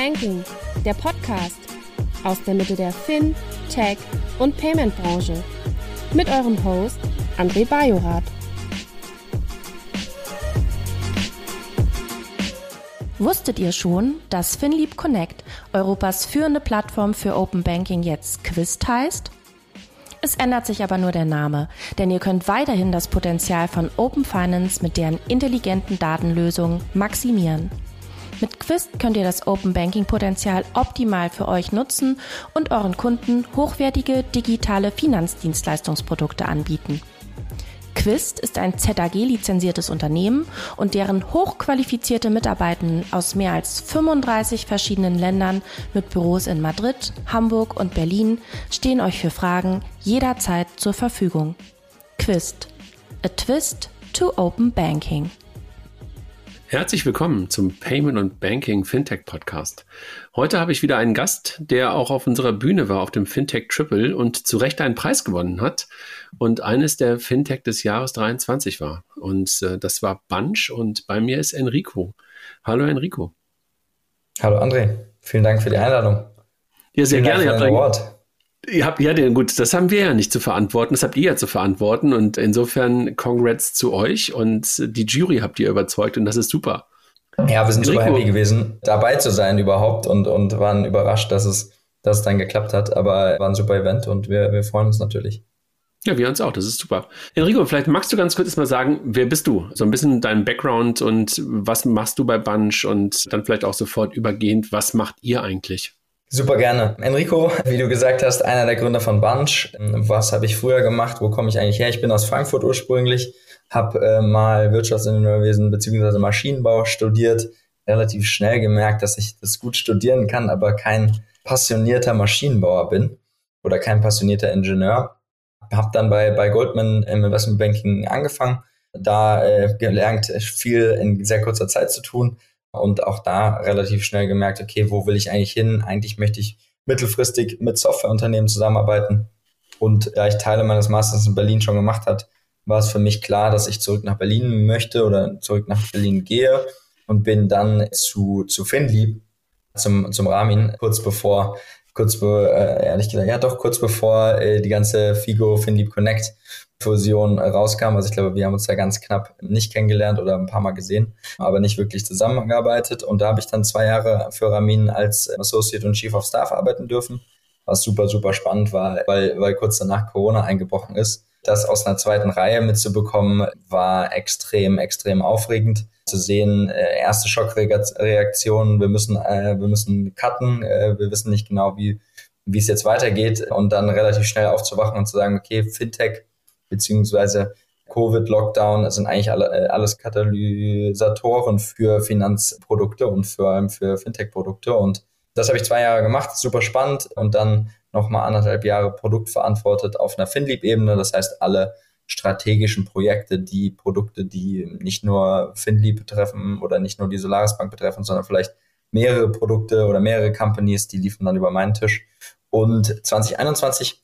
Banking, der Podcast aus der Mitte der Fin, Tech und Payment Branche mit eurem Host André Bajorath. Wusstet ihr schon, dass FinLeap Connect, Europas führende Plattform für Open Banking, jetzt Quist heißt? Es ändert sich aber nur der Name, denn ihr könnt weiterhin das Potenzial von Open Finance mit deren intelligenten Datenlösungen maximieren. Mit Quist könnt ihr das Open Banking Potenzial optimal für euch nutzen und euren Kunden hochwertige digitale Finanzdienstleistungsprodukte anbieten. Quist ist ein ZAG-lizenziertes Unternehmen und deren hochqualifizierte Mitarbeitenden aus mehr als 35 verschiedenen Ländern mit Büros in Madrid, Hamburg und Berlin stehen euch für Fragen jederzeit zur Verfügung. Quist. A Twist to Open Banking. Herzlich willkommen zum Payment und Banking Fintech Podcast. Heute habe ich wieder einen Gast, der auch auf unserer Bühne war, auf dem Fintech Triple und zu Recht einen Preis gewonnen hat und eines der Fintech des Jahres 23 war. Und äh, das war Bunch und bei mir ist Enrico. Hallo Enrico. Hallo André, vielen Dank für die Einladung. Ja, sehr vielen gerne. Dank für Ihr habt, ja, gut, das haben wir ja nicht zu verantworten, das habt ihr ja zu verantworten und insofern Congrats zu euch und die Jury habt ihr überzeugt und das ist super. Ja, wir sind Enrico. super happy gewesen, dabei zu sein überhaupt und, und waren überrascht, dass es, dass es dann geklappt hat, aber war ein super Event und wir, wir freuen uns natürlich. Ja, wir uns auch, das ist super. Enrico, vielleicht magst du ganz kurz mal sagen, wer bist du? So ein bisschen dein Background und was machst du bei Bunch und dann vielleicht auch sofort übergehend, was macht ihr eigentlich? Super gerne. Enrico, wie du gesagt hast, einer der Gründer von Bunch. Was habe ich früher gemacht? Wo komme ich eigentlich her? Ich bin aus Frankfurt ursprünglich, habe äh, mal Wirtschaftsingenieurwesen bzw. Maschinenbau studiert, relativ schnell gemerkt, dass ich das gut studieren kann, aber kein passionierter Maschinenbauer bin oder kein passionierter Ingenieur. Habe dann bei, bei Goldman im Investmentbanking angefangen, da äh, gelernt, viel in sehr kurzer Zeit zu tun und auch da relativ schnell gemerkt, okay, wo will ich eigentlich hin? Eigentlich möchte ich mittelfristig mit Softwareunternehmen zusammenarbeiten. Und da ich Teile meines Masters in Berlin schon gemacht hat, war es für mich klar, dass ich zurück nach Berlin möchte oder zurück nach Berlin gehe und bin dann zu, zu Finlieb, zum, zum Ramin, kurz bevor, kurz bevor, äh, ehrlich gesagt, ja doch, kurz bevor äh, die ganze Figo Finlieb Connect Fusion rauskam. Also ich glaube, wir haben uns da ganz knapp nicht kennengelernt oder ein paar Mal gesehen, aber nicht wirklich zusammengearbeitet. Und da habe ich dann zwei Jahre für Ramin als Associate und Chief of Staff arbeiten dürfen, was super, super spannend war, weil, weil kurz danach Corona eingebrochen ist. Das aus einer zweiten Reihe mitzubekommen, war extrem, extrem aufregend zu sehen. Äh, erste Schockreaktionen, wir müssen, äh, wir müssen cutten, äh, wir wissen nicht genau, wie, wie es jetzt weitergeht und dann relativ schnell aufzuwachen und zu sagen, okay, Fintech beziehungsweise Covid-Lockdown sind eigentlich alle, äh, alles Katalysatoren für Finanzprodukte und vor allem für Fintech-Produkte. Und das habe ich zwei Jahre gemacht, super spannend. Und dann nochmal anderthalb Jahre Produkt verantwortet auf einer FinLeap-Ebene. Das heißt, alle strategischen Projekte, die Produkte, die nicht nur FinLeap betreffen oder nicht nur die Solaris Bank betreffen, sondern vielleicht mehrere Produkte oder mehrere Companies, die liefen dann über meinen Tisch. Und 2021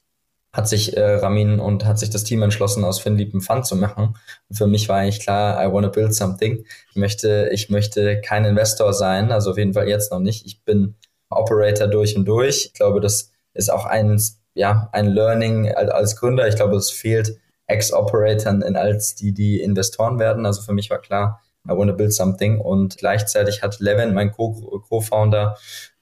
hat sich äh, Ramin und hat sich das Team entschlossen, aus Finlieb ein Fund zu machen. Und für mich war eigentlich klar, I want to build something. Ich möchte, ich möchte kein Investor sein, also auf jeden Fall jetzt noch nicht. Ich bin Operator durch und durch. Ich glaube, das ist auch ein, ja, ein Learning als Gründer. Ich glaube, es fehlt Ex-Operatoren als die, die Investoren werden. Also für mich war klar, I want to build something. Und gleichzeitig hat Levin, mein Co-Founder,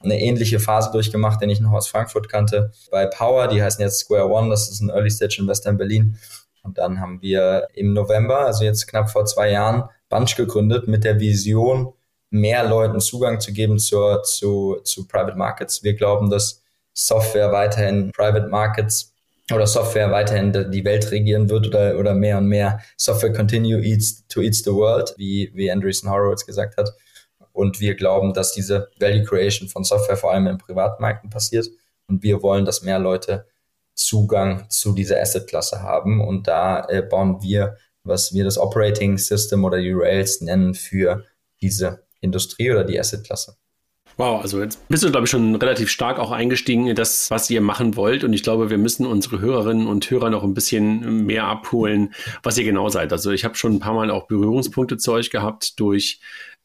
eine ähnliche Phase durchgemacht, den ich noch aus Frankfurt kannte. Bei Power, die heißen jetzt Square One, das ist ein Early Stage Investor in Berlin. Und dann haben wir im November, also jetzt knapp vor zwei Jahren, Bunch gegründet mit der Vision, mehr Leuten Zugang zu geben zur, zu, zu Private Markets. Wir glauben, dass Software weiterhin Private Markets oder Software weiterhin die Welt regieren wird oder, oder mehr und mehr Software continue eats to eats the world, wie, wie Andreessen Horowitz gesagt hat. Und wir glauben, dass diese Value Creation von Software vor allem in Privatmärkten passiert. Und wir wollen, dass mehr Leute Zugang zu dieser Asset-Klasse haben. Und da äh, bauen wir, was wir das Operating System oder die Rails nennen, für diese Industrie oder die Asset-Klasse. Wow, also jetzt bist du, glaube ich, schon relativ stark auch eingestiegen in das, was ihr machen wollt. Und ich glaube, wir müssen unsere Hörerinnen und Hörer noch ein bisschen mehr abholen, was ihr genau seid. Also ich habe schon ein paar Mal auch Berührungspunkte zu euch gehabt durch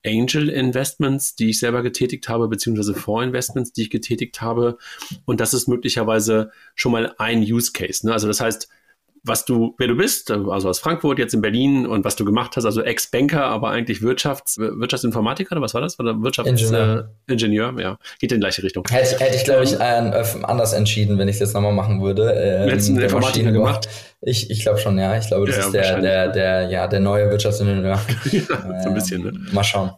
Angel Investments, die ich selber getätigt habe, beziehungsweise Vorinvestments, die ich getätigt habe. Und das ist möglicherweise schon mal ein Use Case. Ne? Also das heißt, was du, wer du bist, also aus Frankfurt, jetzt in Berlin und was du gemacht hast, also Ex-Banker, aber eigentlich Wirtschafts, Wirtschaftsinformatiker oder was war das? Oder Wirtschaftsingenieur, äh, ja, geht in die gleiche Richtung. Hätte, hätte ich, glaube ich, ähm, anders entschieden, wenn ich das nochmal machen würde. Ähm, Hättest du einen Informatiker gemacht? Ich, ich glaube schon, ja. Ich glaube, das ja, ist der, der, der, ja, der neue Wirtschaftsingenieur. ja, so ein bisschen, ne? Mal schauen.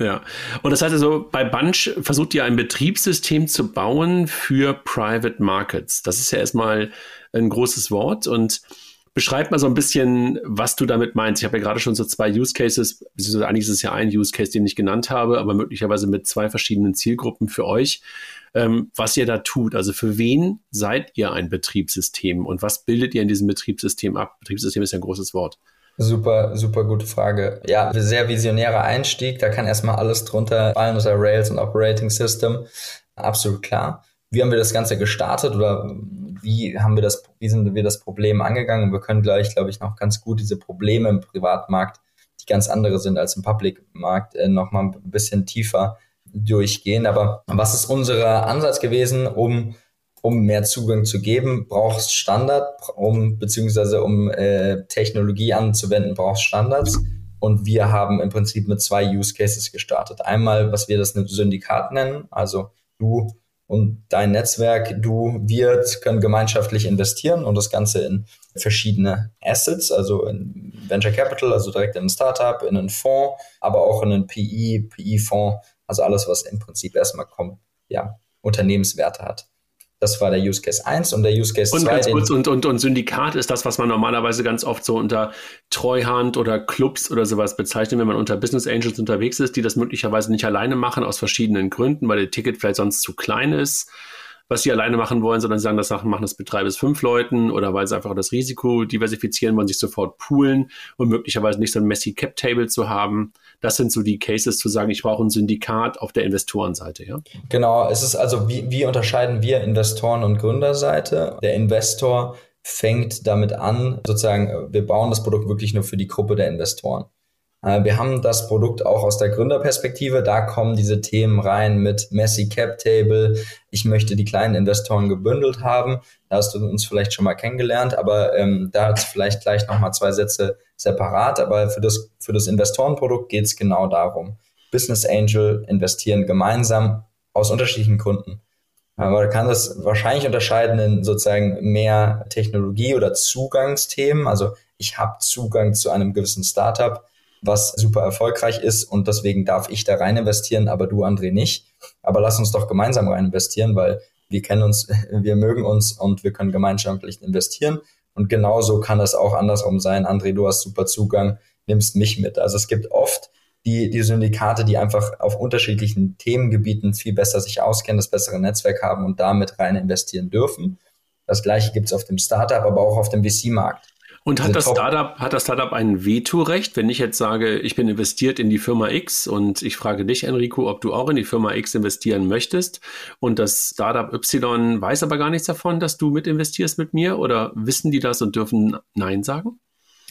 Ja, und das heißt also, bei Bunch versucht ihr ein Betriebssystem zu bauen für Private Markets. Das ist ja erstmal ein großes Wort und beschreib mal so ein bisschen, was du damit meinst. Ich habe ja gerade schon so zwei Use Cases, eigentlich ist es ja ein Use Case, den ich genannt habe, aber möglicherweise mit zwei verschiedenen Zielgruppen für euch, ähm, was ihr da tut. Also für wen seid ihr ein Betriebssystem und was bildet ihr in diesem Betriebssystem ab? Betriebssystem ist ja ein großes Wort. Super, super gute Frage. Ja, sehr visionärer Einstieg. Da kann erstmal alles drunter fallen unter Rails und Operating System. Absolut klar. Wie haben wir das Ganze gestartet oder wie haben wir das, wie sind wir das Problem angegangen? Und wir können gleich, glaube ich, noch ganz gut diese Probleme im Privatmarkt, die ganz andere sind als im Public-Markt, äh, noch mal ein bisschen tiefer durchgehen. Aber was ist unser Ansatz gewesen, um um mehr Zugang zu geben, brauchst Standard, um beziehungsweise um äh, Technologie anzuwenden, brauchst Standards. Und wir haben im Prinzip mit zwei Use Cases gestartet. Einmal, was wir das Syndikat nennen, also du und dein Netzwerk, du, wir können gemeinschaftlich investieren und das Ganze in verschiedene Assets, also in Venture Capital, also direkt in ein Startup, in einen Fonds, aber auch in einen PI, PI-Fonds, also alles, was im Prinzip erstmal kommt, ja, Unternehmenswerte hat. Das war der Use Case 1 und der Use Case und 2. Ganz kurz, und, und, und Syndikat ist das, was man normalerweise ganz oft so unter Treuhand oder Clubs oder sowas bezeichnet, wenn man unter Business Angels unterwegs ist, die das möglicherweise nicht alleine machen, aus verschiedenen Gründen, weil der Ticket vielleicht sonst zu klein ist was sie alleine machen wollen, sondern sie sagen, das machen das mit drei bis fünf Leuten oder weil sie einfach das Risiko diversifizieren wollen, sich sofort poolen und möglicherweise nicht so ein messy Cap Table zu haben. Das sind so die Cases zu sagen, ich brauche ein Syndikat auf der Investorenseite, ja? Genau, es ist also, wie, wie unterscheiden wir Investoren- und Gründerseite? Der Investor fängt damit an, sozusagen, wir bauen das Produkt wirklich nur für die Gruppe der Investoren. Äh, wir haben das Produkt auch aus der Gründerperspektive. Da kommen diese Themen rein mit Messy Cap Table. Ich möchte die kleinen Investoren gebündelt haben. Da hast du uns vielleicht schon mal kennengelernt, aber ähm, da hat vielleicht gleich nochmal zwei Sätze separat. Aber für das, für das Investorenprodukt geht es genau darum. Business Angel investieren gemeinsam aus unterschiedlichen Gründen. Aber man kann das wahrscheinlich unterscheiden in sozusagen mehr Technologie oder Zugangsthemen. Also ich habe Zugang zu einem gewissen Startup was super erfolgreich ist und deswegen darf ich da rein investieren, aber du, André, nicht. Aber lass uns doch gemeinsam rein investieren, weil wir kennen uns, wir mögen uns und wir können gemeinschaftlich investieren. Und genauso kann es auch andersrum sein. André, du hast super Zugang, nimmst mich mit. Also es gibt oft die, die Syndikate, die einfach auf unterschiedlichen Themengebieten viel besser sich auskennen, das bessere Netzwerk haben und damit rein investieren dürfen. Das gleiche gibt es auf dem Startup, aber auch auf dem VC-Markt. Und hat das, Startup, hat das Startup ein Vetorecht, wenn ich jetzt sage, ich bin investiert in die Firma X und ich frage dich, Enrico, ob du auch in die Firma X investieren möchtest? Und das Startup Y weiß aber gar nichts davon, dass du mit investierst mit mir? Oder wissen die das und dürfen Nein sagen?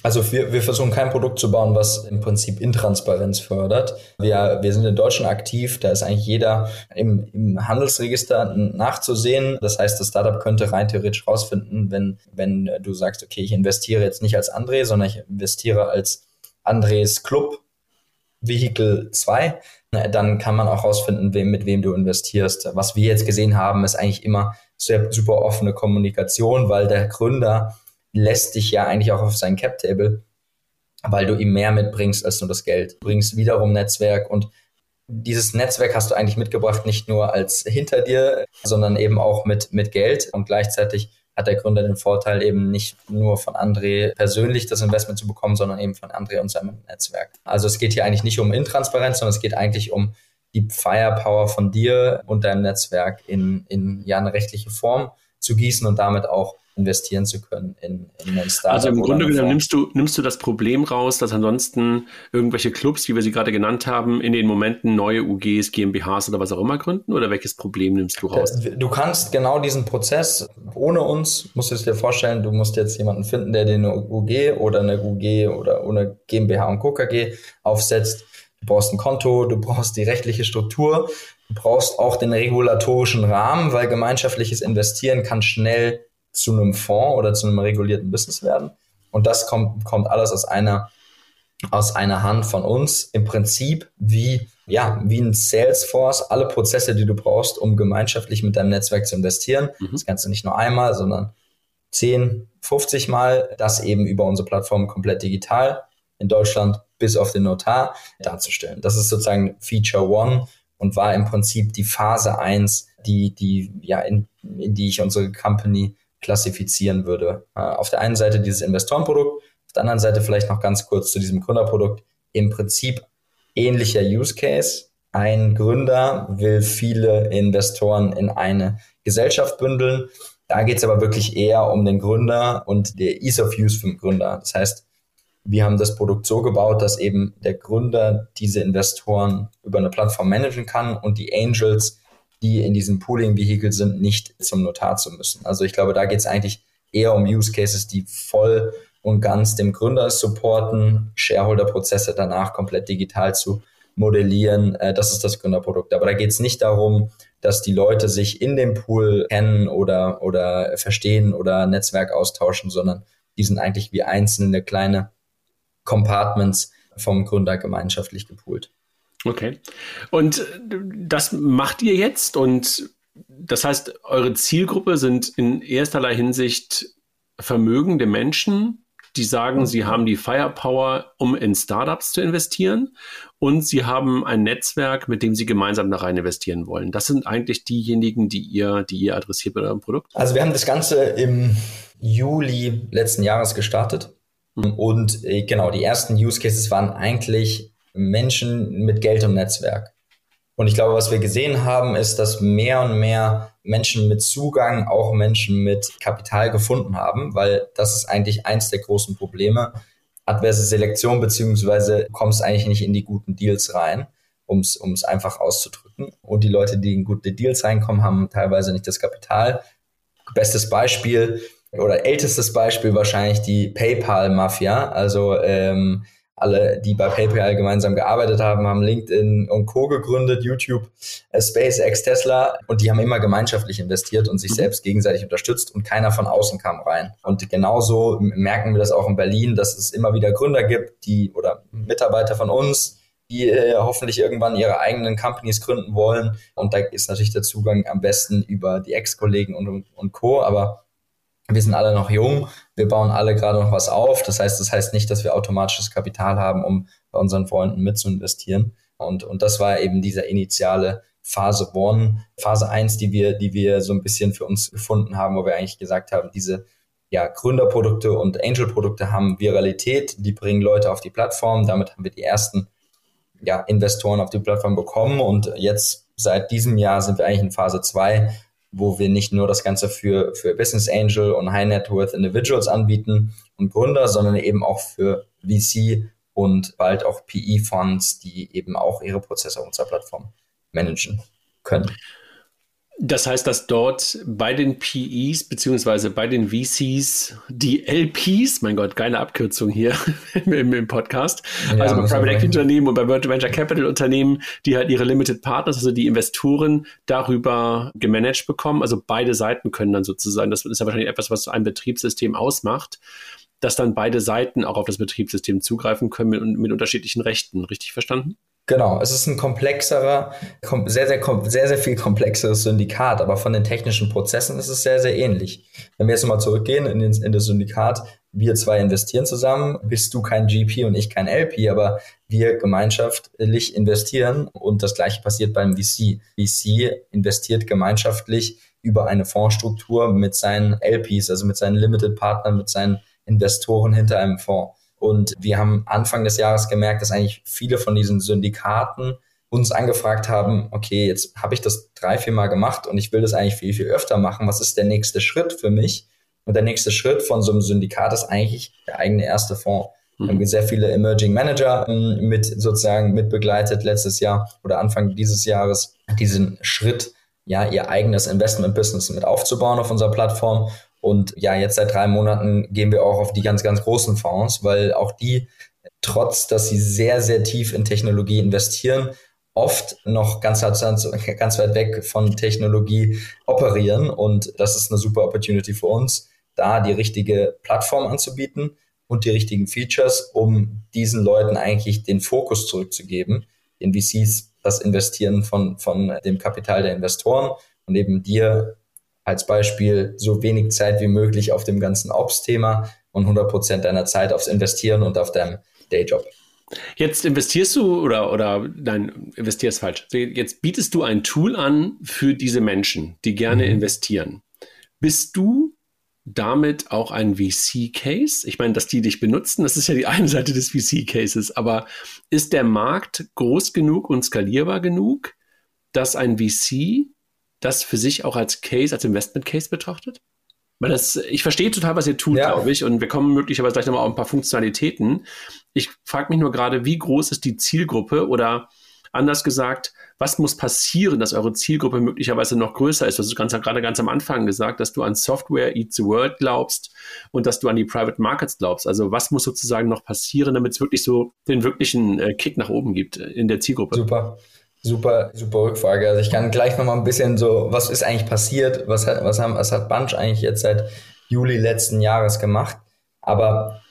Also wir, wir versuchen kein Produkt zu bauen, was im Prinzip Intransparenz fördert. Wir, wir sind in Deutschland aktiv, da ist eigentlich jeder im, im Handelsregister nachzusehen. Das heißt, das Startup könnte rein theoretisch rausfinden, wenn, wenn du sagst, okay, ich investiere jetzt nicht als André, sondern ich investiere als Andres Club Vehicle 2, dann kann man auch rausfinden, wem, mit wem du investierst. Was wir jetzt gesehen haben, ist eigentlich immer sehr super offene Kommunikation, weil der Gründer lässt dich ja eigentlich auch auf sein Cap-Table, weil du ihm mehr mitbringst als nur das Geld. Du bringst wiederum Netzwerk und dieses Netzwerk hast du eigentlich mitgebracht, nicht nur als hinter dir, sondern eben auch mit, mit Geld. Und gleichzeitig hat der Gründer den Vorteil, eben nicht nur von André persönlich das Investment zu bekommen, sondern eben von André und seinem Netzwerk. Also es geht hier eigentlich nicht um Intransparenz, sondern es geht eigentlich um die Firepower von dir und deinem Netzwerk in, in ja, eine rechtliche Form zu gießen und damit auch investieren zu können in, in ein Startup. Also im Grunde genommen nimmst du, nimmst du das Problem raus, dass ansonsten irgendwelche Clubs, wie wir sie gerade genannt haben, in den Momenten neue UGs, GmbHs oder was auch immer gründen? Oder welches Problem nimmst du raus? Du kannst genau diesen Prozess ohne uns, musst du es dir vorstellen, du musst jetzt jemanden finden, der dir eine UG oder eine UG oder ohne GmbH und KKG aufsetzt. du brauchst ein Konto, du brauchst die rechtliche Struktur, du brauchst auch den regulatorischen Rahmen, weil gemeinschaftliches Investieren kann schnell zu einem Fonds oder zu einem regulierten Business werden. Und das kommt, kommt alles aus einer, aus einer Hand von uns. Im Prinzip wie, ja, wie ein Salesforce, alle Prozesse, die du brauchst, um gemeinschaftlich mit deinem Netzwerk zu investieren. Mhm. Das kannst du nicht nur einmal, sondern 10, 50 Mal, das eben über unsere Plattform komplett digital in Deutschland bis auf den Notar darzustellen. Das ist sozusagen Feature One und war im Prinzip die Phase eins, die, die, ja, in, in die ich unsere Company klassifizieren würde. Äh, auf der einen Seite dieses Investorenprodukt, auf der anderen Seite vielleicht noch ganz kurz zu diesem Gründerprodukt. Im Prinzip ähnlicher Use Case. Ein Gründer will viele Investoren in eine Gesellschaft bündeln. Da geht es aber wirklich eher um den Gründer und der Ease of Use für den Gründer. Das heißt, wir haben das Produkt so gebaut, dass eben der Gründer diese Investoren über eine Plattform managen kann und die Angels, die in diesem Pooling-Vehikel sind, nicht zum Notar zu müssen. Also ich glaube, da geht es eigentlich eher um Use Cases, die voll und ganz dem Gründer supporten, Shareholder-Prozesse danach komplett digital zu modellieren. Äh, das ist das Gründerprodukt. Aber da geht es nicht darum, dass die Leute sich in dem Pool kennen oder, oder verstehen oder Netzwerk austauschen, sondern die sind eigentlich wie einzelne kleine Compartments vom Gründer gemeinschaftlich gepoolt. Okay. Und das macht ihr jetzt und das heißt, eure Zielgruppe sind in ersterlei Hinsicht vermögende Menschen, die sagen, sie haben die Firepower, um in Startups zu investieren und sie haben ein Netzwerk, mit dem sie gemeinsam da rein investieren wollen. Das sind eigentlich diejenigen, die ihr, die ihr adressiert bei eurem Produkt. Also wir haben das Ganze im Juli letzten Jahres gestartet und äh, genau, die ersten Use Cases waren eigentlich Menschen mit Geld und Netzwerk. Und ich glaube, was wir gesehen haben, ist, dass mehr und mehr Menschen mit Zugang auch Menschen mit Kapital gefunden haben, weil das ist eigentlich eins der großen Probleme. Adverse Selektion, beziehungsweise kommst eigentlich nicht in die guten Deals rein, um es einfach auszudrücken. Und die Leute, die in gute Deals reinkommen, haben teilweise nicht das Kapital. Bestes Beispiel, oder ältestes Beispiel wahrscheinlich die PayPal-Mafia. Also ähm, alle, die bei PayPal gemeinsam gearbeitet haben, haben LinkedIn und Co. gegründet, YouTube, äh, SpaceX, Tesla und die haben immer gemeinschaftlich investiert und sich mhm. selbst gegenseitig unterstützt und keiner von außen kam rein. Und genauso merken wir das auch in Berlin, dass es immer wieder Gründer gibt, die oder Mitarbeiter von uns, die äh, hoffentlich irgendwann ihre eigenen Companies gründen wollen. Und da ist natürlich der Zugang am besten über die Ex-Kollegen und, und Co. Aber wir sind alle noch jung, wir bauen alle gerade noch was auf. Das heißt, das heißt nicht, dass wir automatisches Kapital haben, um bei unseren Freunden mit zu investieren. Und, und das war eben dieser initiale Phase One, Phase eins, die wir, die wir so ein bisschen für uns gefunden haben, wo wir eigentlich gesagt haben, diese ja, Gründerprodukte und Angel-Produkte haben Viralität, die bringen Leute auf die Plattform. Damit haben wir die ersten ja, Investoren auf die Plattform bekommen. Und jetzt seit diesem Jahr sind wir eigentlich in Phase zwei wo wir nicht nur das Ganze für, für Business Angel und High Net Worth Individuals anbieten und Gründer, sondern eben auch für VC und bald auch PE-Fonds, die eben auch ihre Prozesse auf unserer Plattform managen können. Das heißt, dass dort bei den PEs beziehungsweise bei den VCs die LPs, mein Gott, geile Abkürzung hier im, im, Podcast, ja, also bei Private Equity Unternehmen und bei Venture Capital Unternehmen, die halt ihre Limited Partners, also die Investoren darüber gemanagt bekommen. Also beide Seiten können dann sozusagen, das ist ja wahrscheinlich etwas, was ein Betriebssystem ausmacht, dass dann beide Seiten auch auf das Betriebssystem zugreifen können mit, mit unterschiedlichen Rechten. Richtig verstanden? Genau, es ist ein komplexerer, sehr, sehr, sehr, sehr viel komplexeres Syndikat, aber von den technischen Prozessen ist es sehr, sehr ähnlich. Wenn wir jetzt mal zurückgehen in, den, in das Syndikat, wir zwei investieren zusammen, bist du kein GP und ich kein LP, aber wir gemeinschaftlich investieren und das gleiche passiert beim VC. VC investiert gemeinschaftlich über eine Fondsstruktur mit seinen LPs, also mit seinen Limited Partnern, mit seinen Investoren hinter einem Fonds. Und wir haben Anfang des Jahres gemerkt, dass eigentlich viele von diesen Syndikaten uns angefragt haben, okay, jetzt habe ich das drei, vier Mal gemacht und ich will das eigentlich viel, viel öfter machen. Was ist der nächste Schritt für mich? Und der nächste Schritt von so einem Syndikat ist eigentlich der eigene erste Fonds. Wir haben mhm. sehr viele Emerging Manager ähm, mit sozusagen mit begleitet letztes Jahr oder Anfang dieses Jahres diesen Schritt, ja, ihr eigenes Investment-Business mit aufzubauen auf unserer Plattform. Und ja, jetzt seit drei Monaten gehen wir auch auf die ganz, ganz großen Fonds, weil auch die trotz dass sie sehr, sehr tief in Technologie investieren, oft noch ganz, ganz weit weg von Technologie operieren. Und das ist eine super Opportunity für uns, da die richtige Plattform anzubieten und die richtigen Features, um diesen Leuten eigentlich den Fokus zurückzugeben, den VCs das Investieren von, von dem Kapital der Investoren und eben dir als Beispiel so wenig Zeit wie möglich auf dem ganzen Ops-Thema und 100 Prozent deiner Zeit aufs Investieren und auf deinem Dayjob. Jetzt investierst du oder, oder nein, investierst falsch. Jetzt bietest du ein Tool an für diese Menschen, die gerne mhm. investieren. Bist du damit auch ein VC-Case? Ich meine, dass die dich benutzen, das ist ja die eine Seite des VC-Cases, aber ist der Markt groß genug und skalierbar genug, dass ein VC das für sich auch als Case, als Investment-Case betrachtet? Weil das, ich verstehe total, was ihr tut, ja. glaube ich, und wir kommen möglicherweise gleich nochmal auf ein paar Funktionalitäten. Ich frage mich nur gerade, wie groß ist die Zielgruppe oder anders gesagt, was muss passieren, dass eure Zielgruppe möglicherweise noch größer ist? Du hast ganz, gerade ganz am Anfang gesagt, dass du an Software Eats the World glaubst und dass du an die Private Markets glaubst. Also was muss sozusagen noch passieren, damit es wirklich so den wirklichen äh, Kick nach oben gibt in der Zielgruppe? Super. Super, super Rückfrage. Also ich kann gleich noch mal ein bisschen so, was ist eigentlich passiert? Was hat, was haben, was hat Bunch eigentlich jetzt seit Juli letzten Jahres gemacht? Aber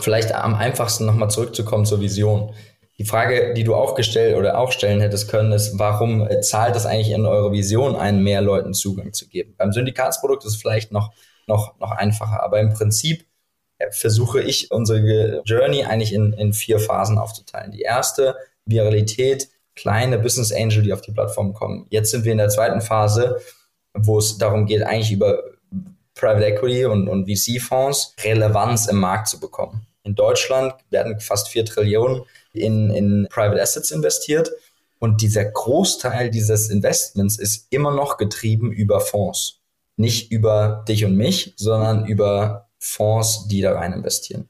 vielleicht am einfachsten noch mal zurückzukommen zur Vision. Die Frage, die du auch gestellt oder auch stellen hättest können, ist, warum zahlt das eigentlich in eure Vision ein, mehr Leuten Zugang zu geben? Beim Syndikatsprodukt ist es vielleicht noch, noch, noch einfacher, aber im Prinzip äh, versuche ich unsere Journey eigentlich in, in vier Phasen aufzuteilen. Die erste, Viralität, kleine Business Angel, die auf die Plattform kommen. Jetzt sind wir in der zweiten Phase, wo es darum geht, eigentlich über Private Equity und, und VC-Fonds Relevanz im Markt zu bekommen. In Deutschland werden fast vier Trillionen in, in Private Assets investiert und dieser Großteil dieses Investments ist immer noch getrieben über Fonds. Nicht über dich und mich, sondern über Fonds, die da rein investieren.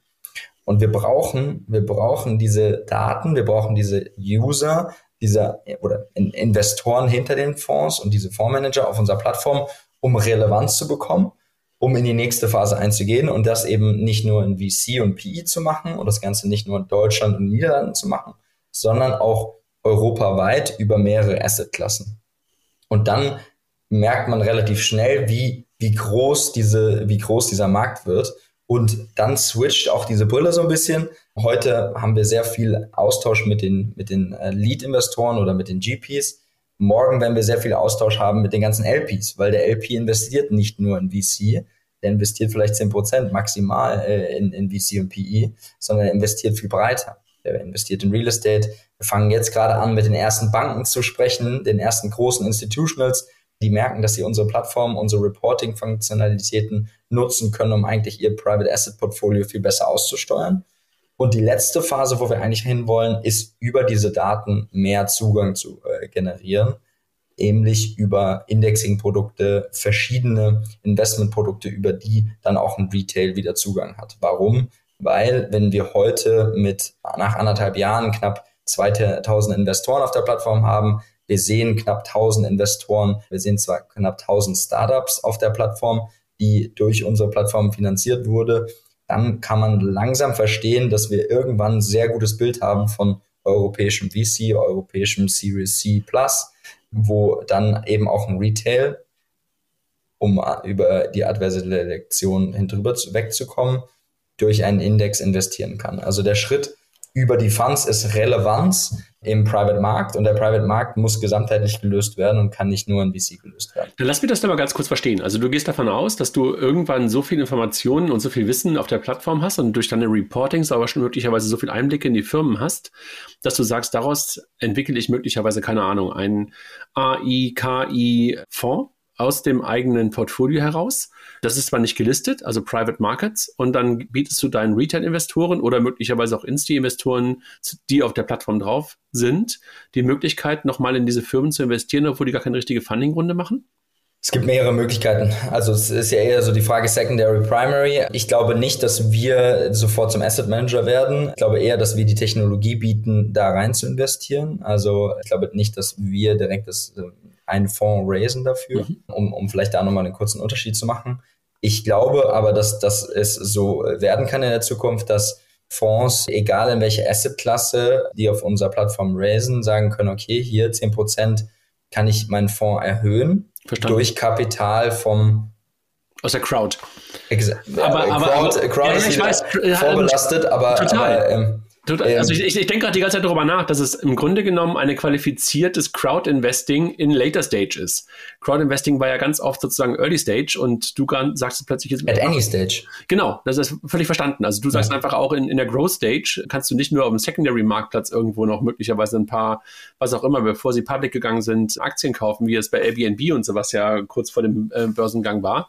Und wir brauchen, wir brauchen diese Daten, wir brauchen diese User, dieser oder Investoren hinter den Fonds und diese Fondsmanager auf unserer Plattform, um Relevanz zu bekommen, um in die nächste Phase einzugehen und das eben nicht nur in VC und PI zu machen und das Ganze nicht nur in Deutschland und Niederlanden zu machen, sondern auch europaweit über mehrere Assetklassen. Und dann merkt man relativ schnell, wie, wie groß diese, wie groß dieser Markt wird und dann switcht auch diese Brille so ein bisschen. Heute haben wir sehr viel Austausch mit den, mit den äh, Lead-Investoren oder mit den GPs. Morgen werden wir sehr viel Austausch haben mit den ganzen LPs, weil der LP investiert nicht nur in VC, der investiert vielleicht 10% maximal äh, in, in VC und PE, sondern er investiert viel breiter. Der investiert in Real Estate. Wir fangen jetzt gerade an, mit den ersten Banken zu sprechen, den ersten großen Institutionals, die merken, dass sie unsere Plattform, unsere Reporting-Funktionalitäten nutzen können, um eigentlich ihr Private Asset Portfolio viel besser auszusteuern. Und die letzte Phase, wo wir eigentlich hinwollen, ist über diese Daten mehr Zugang zu äh, generieren, ähnlich über Indexing-Produkte, verschiedene Investment-Produkte, über die dann auch ein Retail wieder Zugang hat. Warum? Weil wenn wir heute mit nach anderthalb Jahren knapp 2000 Investoren auf der Plattform haben, wir sehen knapp 1000 Investoren, wir sehen zwar knapp 1000 Startups auf der Plattform, die durch unsere Plattform finanziert wurde. Dann kann man langsam verstehen, dass wir irgendwann ein sehr gutes Bild haben von europäischem VC, europäischem Series C Plus, wo dann eben auch ein Retail, um über die adverse Selektion hinüber wegzukommen, durch einen Index investieren kann. Also der Schritt über die Funds ist Relevanz im Private Markt und der Private Markt muss gesamtheitlich gelöst werden und kann nicht nur in VC gelöst werden. Dann lass mich das doch mal ganz kurz verstehen. Also du gehst davon aus, dass du irgendwann so viel Informationen und so viel Wissen auf der Plattform hast und durch deine Reportings aber schon möglicherweise so viel Einblicke in die Firmen hast, dass du sagst, daraus entwickle ich möglicherweise, keine Ahnung, einen AI-KI-Fonds aus dem eigenen Portfolio heraus. Das ist zwar nicht gelistet, also Private Markets, und dann bietest du deinen Retail-Investoren oder möglicherweise auch Insti-Investoren, die auf der Plattform drauf sind, die Möglichkeit, nochmal in diese Firmen zu investieren, obwohl die gar keine richtige Funding-Runde machen? Es gibt mehrere Möglichkeiten. Also es ist ja eher so die Frage Secondary, Primary. Ich glaube nicht, dass wir sofort zum Asset Manager werden. Ich glaube eher, dass wir die Technologie bieten, da rein zu investieren. Also ich glaube nicht, dass wir direkt das einen Fonds raisen dafür, mhm. um, um vielleicht da nochmal einen kurzen Unterschied zu machen. Ich glaube aber, dass, dass es so werden kann in der Zukunft, dass Fonds, egal in welche Assetklasse, die auf unserer Plattform raisen, sagen können, okay, hier 10% kann ich meinen Fonds erhöhen Verstanden. durch Kapital vom aus der Crowd. Exa aber, aber, Crowd, aber, Crowd ja, ist ich weiß, vorbelastet, aber, total. aber ähm, also ich, ich, ich denke gerade die ganze Zeit darüber nach, dass es im Grunde genommen eine qualifiziertes Crowd-Investing in Later Stage ist. Crowd-Investing war ja ganz oft sozusagen Early Stage und du sagst es plötzlich jetzt... At any Stage. Genau, das ist völlig verstanden. Also du sagst ja. einfach auch in, in der Growth Stage kannst du nicht nur auf dem Secondary-Marktplatz irgendwo noch möglicherweise ein paar, was auch immer, bevor sie public gegangen sind, Aktien kaufen, wie es bei Airbnb und sowas ja kurz vor dem äh, Börsengang war,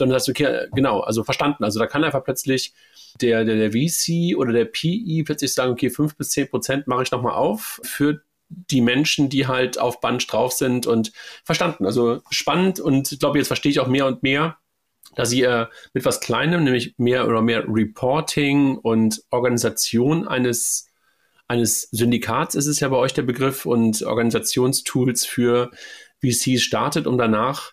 sondern sagst du, okay, genau, also verstanden. Also da kann einfach plötzlich der, der, der VC oder der PI plötzlich sagen, okay, fünf bis zehn Prozent mache ich nochmal auf für die Menschen, die halt auf Bunch drauf sind und verstanden. Also spannend und ich glaube, jetzt verstehe ich auch mehr und mehr, dass ihr mit was Kleinem, nämlich mehr oder mehr Reporting und Organisation eines, eines Syndikats ist es ja bei euch der Begriff und Organisationstools für VCs startet, um danach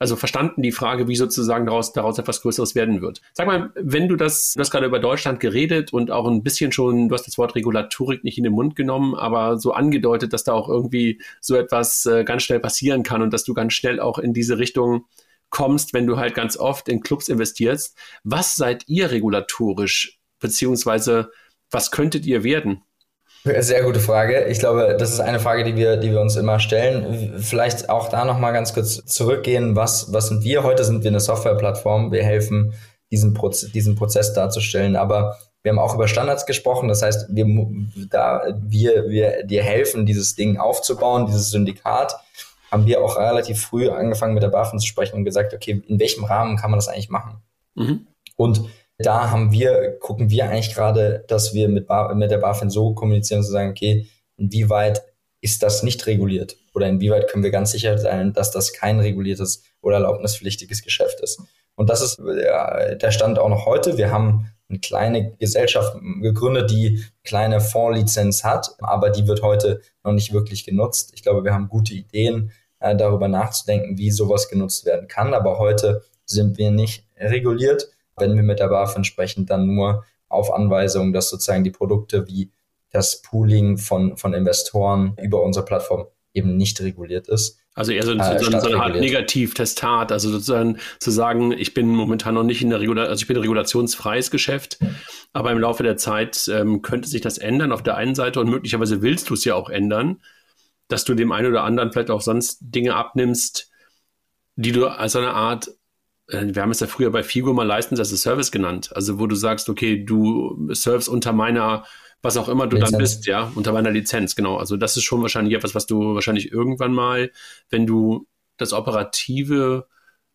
also verstanden die Frage, wie sozusagen daraus, daraus etwas Größeres werden wird. Sag mal, wenn du das, du hast gerade über Deutschland geredet und auch ein bisschen schon, du hast das Wort Regulatorik nicht in den Mund genommen, aber so angedeutet, dass da auch irgendwie so etwas äh, ganz schnell passieren kann und dass du ganz schnell auch in diese Richtung kommst, wenn du halt ganz oft in Clubs investierst. Was seid ihr regulatorisch, beziehungsweise was könntet ihr werden? Sehr gute Frage. Ich glaube, das ist eine Frage, die wir, die wir uns immer stellen. Vielleicht auch da nochmal ganz kurz zurückgehen. Was, was sind wir? Heute sind wir eine Softwareplattform. Wir helfen, diesen, Proz diesen Prozess darzustellen. Aber wir haben auch über Standards gesprochen. Das heißt, wir, da wir, wir dir helfen, dieses Ding aufzubauen, dieses Syndikat, haben wir auch relativ früh angefangen mit der BaFin zu sprechen und gesagt, okay, in welchem Rahmen kann man das eigentlich machen? Mhm. Und da haben wir, gucken wir eigentlich gerade, dass wir mit, mit der BaFin so kommunizieren, zu sagen, okay, inwieweit ist das nicht reguliert? Oder inwieweit können wir ganz sicher sein, dass das kein reguliertes oder erlaubnispflichtiges Geschäft ist? Und das ist der Stand auch noch heute. Wir haben eine kleine Gesellschaft gegründet, die kleine Fondslizenz hat, aber die wird heute noch nicht wirklich genutzt. Ich glaube, wir haben gute Ideen, äh, darüber nachzudenken, wie sowas genutzt werden kann. Aber heute sind wir nicht reguliert wenn wir mit der BaFin sprechen, dann nur auf Anweisung, dass sozusagen die Produkte wie das Pooling von, von Investoren über unsere Plattform eben nicht reguliert ist. Also eher so, äh, so, so eine Art Negativtestat, also sozusagen zu sagen, ich bin momentan noch nicht in der Regulation, also ich bin ein regulationsfreies Geschäft, aber im Laufe der Zeit ähm, könnte sich das ändern auf der einen Seite und möglicherweise willst du es ja auch ändern, dass du dem einen oder anderen vielleicht auch sonst Dinge abnimmst, die du als eine Art wir haben es ja früher bei Figo mal License as a Service genannt. Also wo du sagst, okay, du surfst unter meiner, was auch immer du Lizenz. dann bist, ja, unter meiner Lizenz, genau. Also das ist schon wahrscheinlich etwas, was du wahrscheinlich irgendwann mal, wenn du das operative,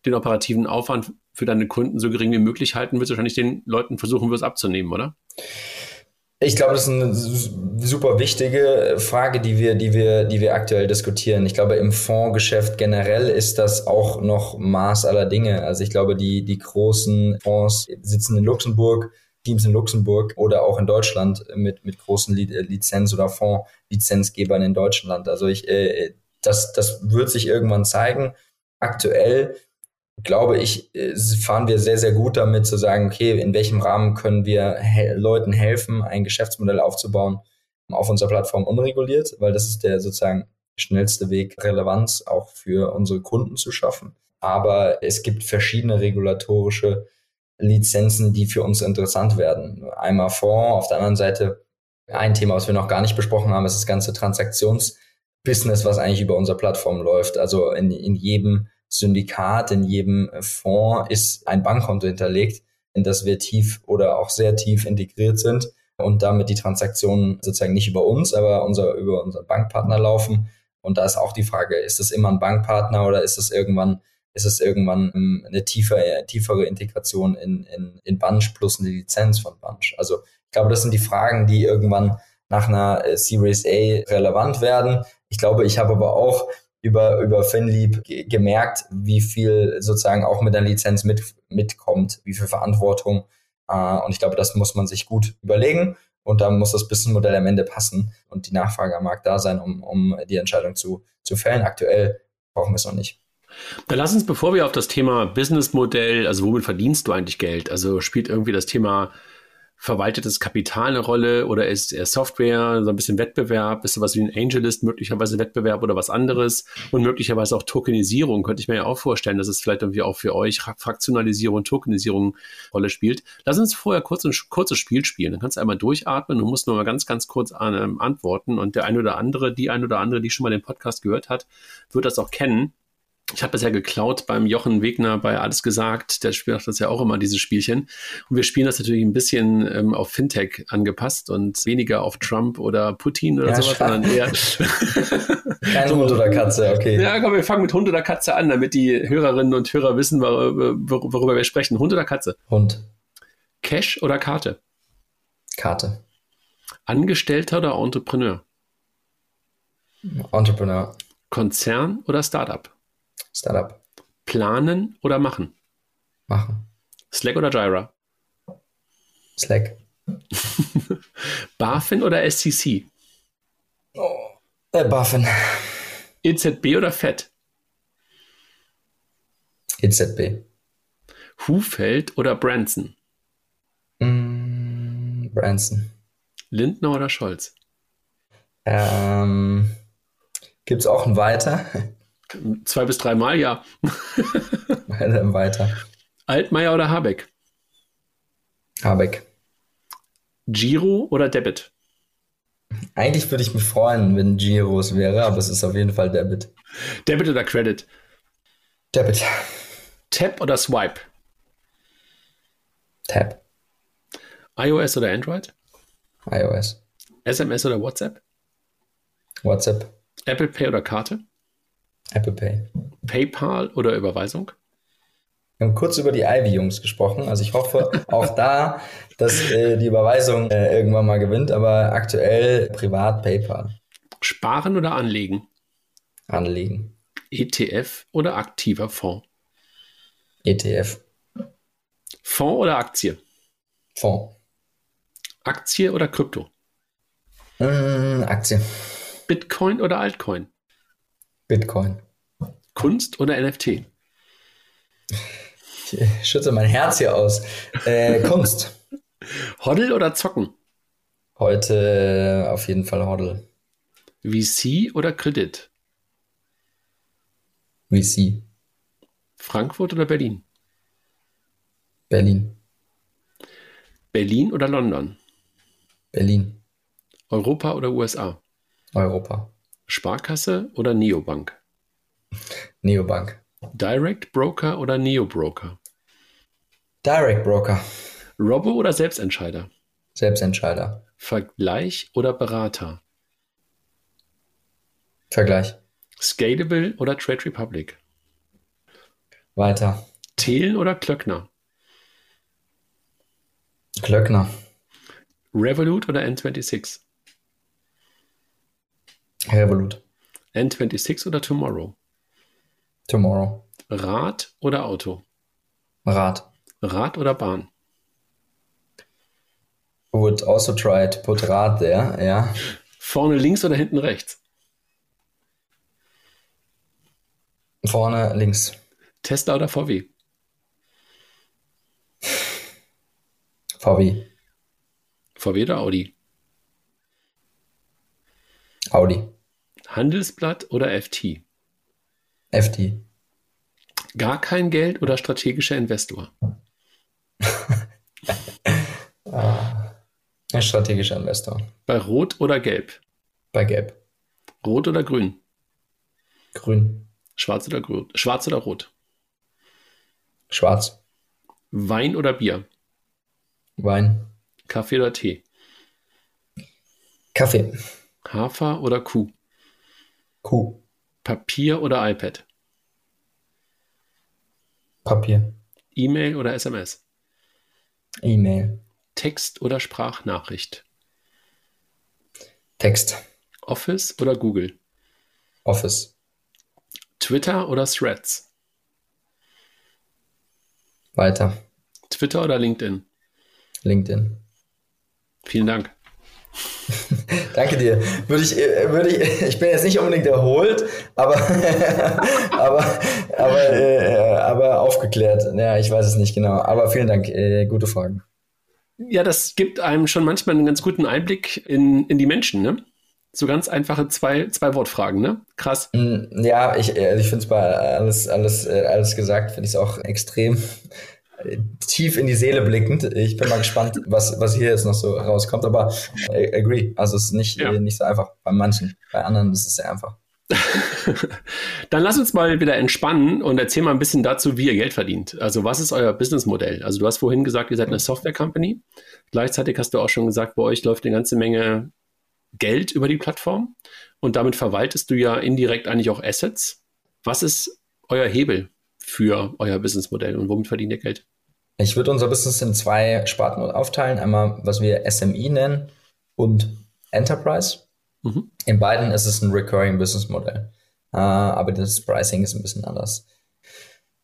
den operativen Aufwand für deine Kunden so gering wie möglich halten willst, wahrscheinlich den Leuten versuchen wirst abzunehmen, oder? Ich glaube, das ist eine super wichtige Frage, die wir, die wir, die wir aktuell diskutieren. Ich glaube, im Fondsgeschäft generell ist das auch noch Maß aller Dinge. Also ich glaube, die, die großen Fonds sitzen in Luxemburg, Teams in Luxemburg oder auch in Deutschland mit, mit großen Lizenz- oder Fondslizenzgebern in Deutschland. Also ich, äh, das, das wird sich irgendwann zeigen. Aktuell glaube ich, äh, fahren wir sehr, sehr gut damit zu sagen, okay, in welchem Rahmen können wir he Leuten helfen, ein Geschäftsmodell aufzubauen auf unserer Plattform unreguliert, weil das ist der sozusagen schnellste Weg, Relevanz auch für unsere Kunden zu schaffen. Aber es gibt verschiedene regulatorische Lizenzen, die für uns interessant werden. Einmal Fonds, auf der anderen Seite ein Thema, was wir noch gar nicht besprochen haben, ist das ganze Transaktionsbusiness, was eigentlich über unsere Plattform läuft. Also in, in jedem Syndikat, in jedem Fonds ist ein Bankkonto hinterlegt, in das wir tief oder auch sehr tief integriert sind und damit die Transaktionen sozusagen nicht über uns, aber unser, über unseren Bankpartner laufen. Und da ist auch die Frage, ist es immer ein Bankpartner oder ist es irgendwann, ist es irgendwann ähm, eine tiefere, tiefere Integration in, in, in Bunch plus eine Lizenz von Bunch? Also ich glaube, das sind die Fragen, die irgendwann nach einer äh, Series A relevant werden. Ich glaube, ich habe aber auch über, über FinLeap gemerkt, wie viel sozusagen auch mit der Lizenz mit, mitkommt, wie viel Verantwortung. Äh, und ich glaube, das muss man sich gut überlegen. Und da muss das Businessmodell am Ende passen und die Nachfrage am Markt da sein, um, um die Entscheidung zu, zu fällen. Aktuell brauchen wir es noch nicht. Dann lass uns, bevor wir auf das Thema Businessmodell, also womit verdienst du eigentlich Geld? Also spielt irgendwie das Thema verwaltet das Kapital eine Rolle oder ist eher Software, so ein bisschen Wettbewerb, ist sowas wie ein Angelist möglicherweise Wettbewerb oder was anderes? Und möglicherweise auch Tokenisierung, könnte ich mir ja auch vorstellen, dass es vielleicht irgendwie auch für euch Fraktionalisierung und Tokenisierung Rolle spielt. Lass uns vorher kurz ein kurzes Spiel spielen, dann kannst du einmal durchatmen und musst nur mal ganz, ganz kurz an, ähm, antworten. Und der eine oder andere, die eine oder andere, die schon mal den Podcast gehört hat, wird das auch kennen ich habe das ja geklaut beim Jochen Wegner bei Alles gesagt. Der spielt das ja auch immer, dieses Spielchen. Und wir spielen das natürlich ein bisschen ähm, auf Fintech angepasst und weniger auf Trump oder Putin oder ja, sowas, sondern eher. Kein Hund oder Katze, okay. Ja, komm, wir fangen mit Hund oder Katze an, damit die Hörerinnen und Hörer wissen, worüber, worüber wir sprechen. Hund oder Katze? Hund. Cash oder Karte? Karte. Angestellter oder Entrepreneur? Entrepreneur. Konzern oder Startup? Startup. Planen oder machen? Machen. Slack oder Jira? Slack. BaFin oder SCC? Oh, äh, BaFin. EZB oder FED? EZB. Hufeld oder Branson? Mm, Branson. Lindner oder Scholz? Ähm, Gibt es auch ein Weiter? Zwei bis dreimal, ja. weiter. Altmaier oder Habeck? Habeck. Giro oder Debit? Eigentlich würde ich mich freuen, wenn Giros wäre, aber es ist auf jeden Fall Debit. Debit oder Credit? Debit. Tap oder Swipe? Tap. iOS oder Android? iOS. SMS oder WhatsApp? WhatsApp. Apple Pay oder Karte? Apple Pay. PayPal oder Überweisung? Wir haben kurz über die Ivy-Jungs gesprochen. Also ich hoffe auch da, dass äh, die Überweisung äh, irgendwann mal gewinnt, aber aktuell privat PayPal. Sparen oder anlegen? Anlegen. ETF oder aktiver Fonds? ETF. Fonds oder Aktie? Fonds. Aktie oder Krypto? Mm, Aktie. Bitcoin oder Altcoin? Bitcoin. Kunst oder NFT? Ich schütze mein Herz hier aus. Äh, Kunst. Hoddle oder Zocken? Heute auf jeden Fall Hoddle. VC oder Kredit? VC. Frankfurt oder Berlin? Berlin. Berlin oder London? Berlin. Europa oder USA? Europa. Sparkasse oder Neobank? Neobank. Direct Broker oder Neo-Broker? Direct Broker. Robo oder Selbstentscheider? Selbstentscheider. Vergleich oder Berater? Vergleich. Scalable oder Trade Republic? Weiter. Thelen oder Klöckner? Klöckner. Revolut oder N26? Revolut. N26 oder Tomorrow? Tomorrow. Rad oder Auto? Rad. Rad oder Bahn? Would also try to put Rad there, ja. Vorne links oder hinten rechts? Vorne links. Tesla oder VW? VW. VW oder Audi? Audi. Handelsblatt oder FT? FT. Gar kein Geld oder strategischer Investor? Ein strategischer Investor. Bei Rot oder Gelb? Bei Gelb. Rot oder Grün? Grün. Schwarz oder Grün? Schwarz oder Rot? Schwarz. Wein oder Bier? Wein. Kaffee oder Tee? Kaffee. Hafer oder Kuh? Kuh. Papier oder iPad? Papier. E-Mail oder SMS? E-Mail. Text oder Sprachnachricht? Text. Office oder Google? Office. Twitter oder Threads? Weiter. Twitter oder LinkedIn? LinkedIn. Vielen Dank. Danke dir. Würde ich, würde ich, ich bin jetzt nicht unbedingt erholt, aber, aber, aber, äh, aber aufgeklärt. Ja, ich weiß es nicht genau. Aber vielen Dank. Äh, gute Fragen. Ja, das gibt einem schon manchmal einen ganz guten Einblick in, in die Menschen, ne? So ganz einfache zwei, zwei Wortfragen, ne? Krass. Mm, ja, ich, äh, ich finde es bei alles, alles, äh, alles gesagt, finde ich es auch extrem äh, tief in die Seele blickend. Ich bin mal gespannt, was, was hier jetzt noch so rauskommt, aber I agree. Also es ist nicht, ja. nicht so einfach bei manchen. Bei anderen ist es sehr einfach. Dann lass uns mal wieder entspannen und erzähl mal ein bisschen dazu, wie ihr Geld verdient. Also was ist euer Businessmodell? Also du hast vorhin gesagt, ihr seid eine Software Company. Gleichzeitig hast du auch schon gesagt, bei euch läuft eine ganze Menge Geld über die Plattform und damit verwaltest du ja indirekt eigentlich auch Assets. Was ist euer Hebel für euer Businessmodell und womit verdient ihr Geld? Ich würde unser Business in zwei Sparten aufteilen. Einmal, was wir SMI nennen und Enterprise. Mhm. In beiden ist es ein Recurring Business Modell. Uh, aber das Pricing ist ein bisschen anders.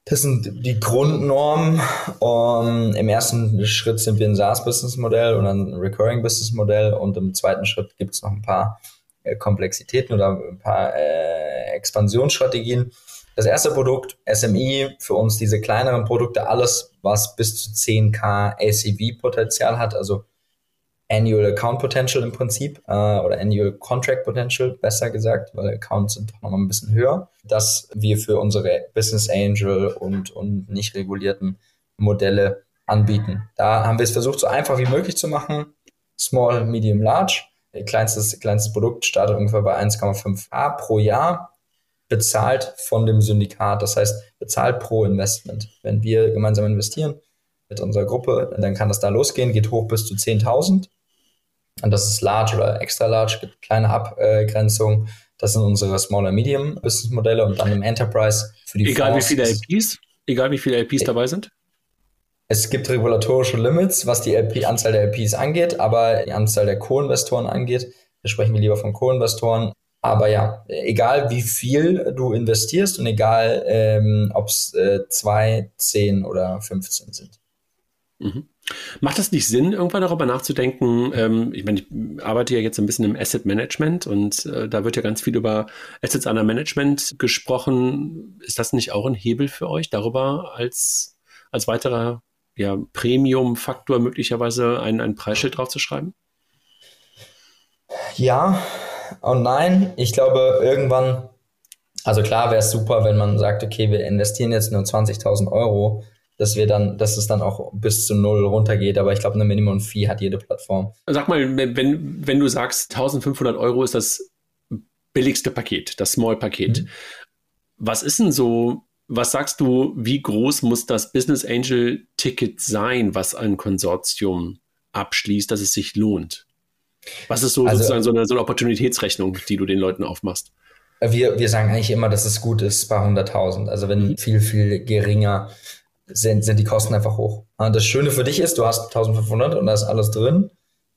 Das sind die Grundnormen. Um, Im ersten Schritt sind wir ein SaaS-Business-Modell und ein Recurring-Business-Modell und im zweiten Schritt gibt es noch ein paar äh, Komplexitäten oder ein paar äh, Expansionsstrategien. Das erste Produkt, SMI, für uns diese kleineren Produkte, alles, was bis zu 10k ACV-Potenzial hat, also Annual Account Potential im Prinzip äh, oder Annual Contract Potential, besser gesagt, weil Accounts sind doch nochmal ein bisschen höher, dass wir für unsere Business Angel und, und nicht regulierten Modelle anbieten. Da haben wir es versucht, so einfach wie möglich zu machen. Small, Medium, Large. Kleinstes, kleinstes Produkt startet ungefähr bei 1,5a pro Jahr, bezahlt von dem Syndikat. Das heißt, bezahlt pro Investment. Wenn wir gemeinsam investieren mit unserer Gruppe, dann kann das da losgehen, geht hoch bis zu 10.000 und das ist Large oder Extra Large, gibt kleine Abgrenzungen. Das sind unsere Small und Medium Business Modelle und dann im Enterprise für die Egal Fonds wie viele LPs, egal wie viele LPs dabei sind? Es gibt regulatorische Limits, was die LP, Anzahl der LPs angeht, aber die Anzahl der Co-Investoren angeht, da sprechen wir lieber von Co-Investoren. Aber ja, egal wie viel du investierst und egal, ähm, ob es äh, zwei, zehn oder 15 sind. Mhm. Macht das nicht Sinn, irgendwann darüber nachzudenken? Ähm, ich meine, ich arbeite ja jetzt ein bisschen im Asset Management und äh, da wird ja ganz viel über Assets under Management gesprochen. Ist das nicht auch ein Hebel für euch, darüber als, als weiterer ja, Premium-Faktor möglicherweise ein, ein Preisschild draufzuschreiben? Ja und nein. Ich glaube, irgendwann, also klar wäre es super, wenn man sagt, okay, wir investieren jetzt nur 20.000 Euro dass wir dann, dass es dann auch bis zu null runtergeht. Aber ich glaube, eine Minimum Fee hat jede Plattform. Sag mal, wenn, wenn du sagst, 1500 Euro ist das billigste Paket, das Small-Paket. Mhm. Was ist denn so, was sagst du, wie groß muss das Business Angel Ticket sein, was ein Konsortium abschließt, dass es sich lohnt? Was ist so also, sozusagen so eine, so eine Opportunitätsrechnung, die du den Leuten aufmachst? Wir, wir sagen eigentlich immer, dass es gut ist bei 100.000. Also wenn mhm. viel, viel geringer sind, sind die Kosten einfach hoch. Das Schöne für dich ist, du hast 1500 und da ist alles drin.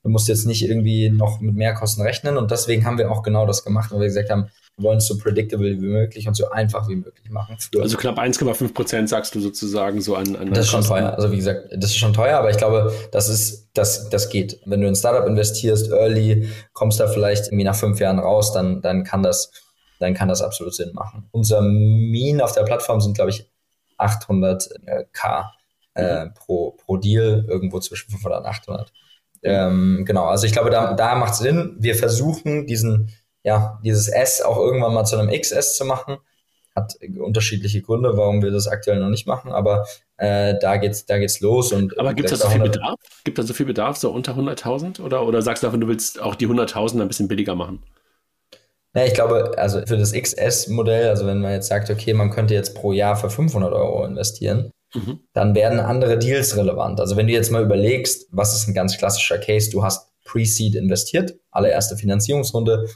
Du musst jetzt nicht irgendwie noch mit mehr Kosten rechnen und deswegen haben wir auch genau das gemacht, weil wir gesagt haben, wir wollen es so predictable wie möglich und so einfach wie möglich machen. also knapp 1,5 Prozent sagst du sozusagen so an, an Das ist schon teuer. Also wie gesagt, das ist schon teuer, aber ich glaube, das ist, das, das geht. Wenn du in ein Startup investierst, early, kommst da vielleicht irgendwie nach fünf Jahren raus, dann, dann kann das, dann kann das absolut Sinn machen. Unser Mean auf der Plattform sind, glaube ich, 800k äh, mhm. pro, pro Deal, irgendwo zwischen 500 und 800. Ähm, genau, also ich glaube, da, da macht es Sinn. Wir versuchen diesen, ja, dieses S auch irgendwann mal zu einem XS zu machen. Hat unterschiedliche Gründe, warum wir das aktuell noch nicht machen, aber äh, da geht's, da geht's los. Und aber gibt es da so viel Bedarf? Gibt es so viel Bedarf, so unter 100.000? Oder, oder sagst du einfach, du willst auch die 100.000 ein bisschen billiger machen? Ja, ich glaube, also für das XS-Modell, also wenn man jetzt sagt, okay, man könnte jetzt pro Jahr für 500 Euro investieren, mhm. dann werden andere Deals relevant. Also wenn du jetzt mal überlegst, was ist ein ganz klassischer Case, du hast Pre-Seed investiert, allererste Finanzierungsrunde,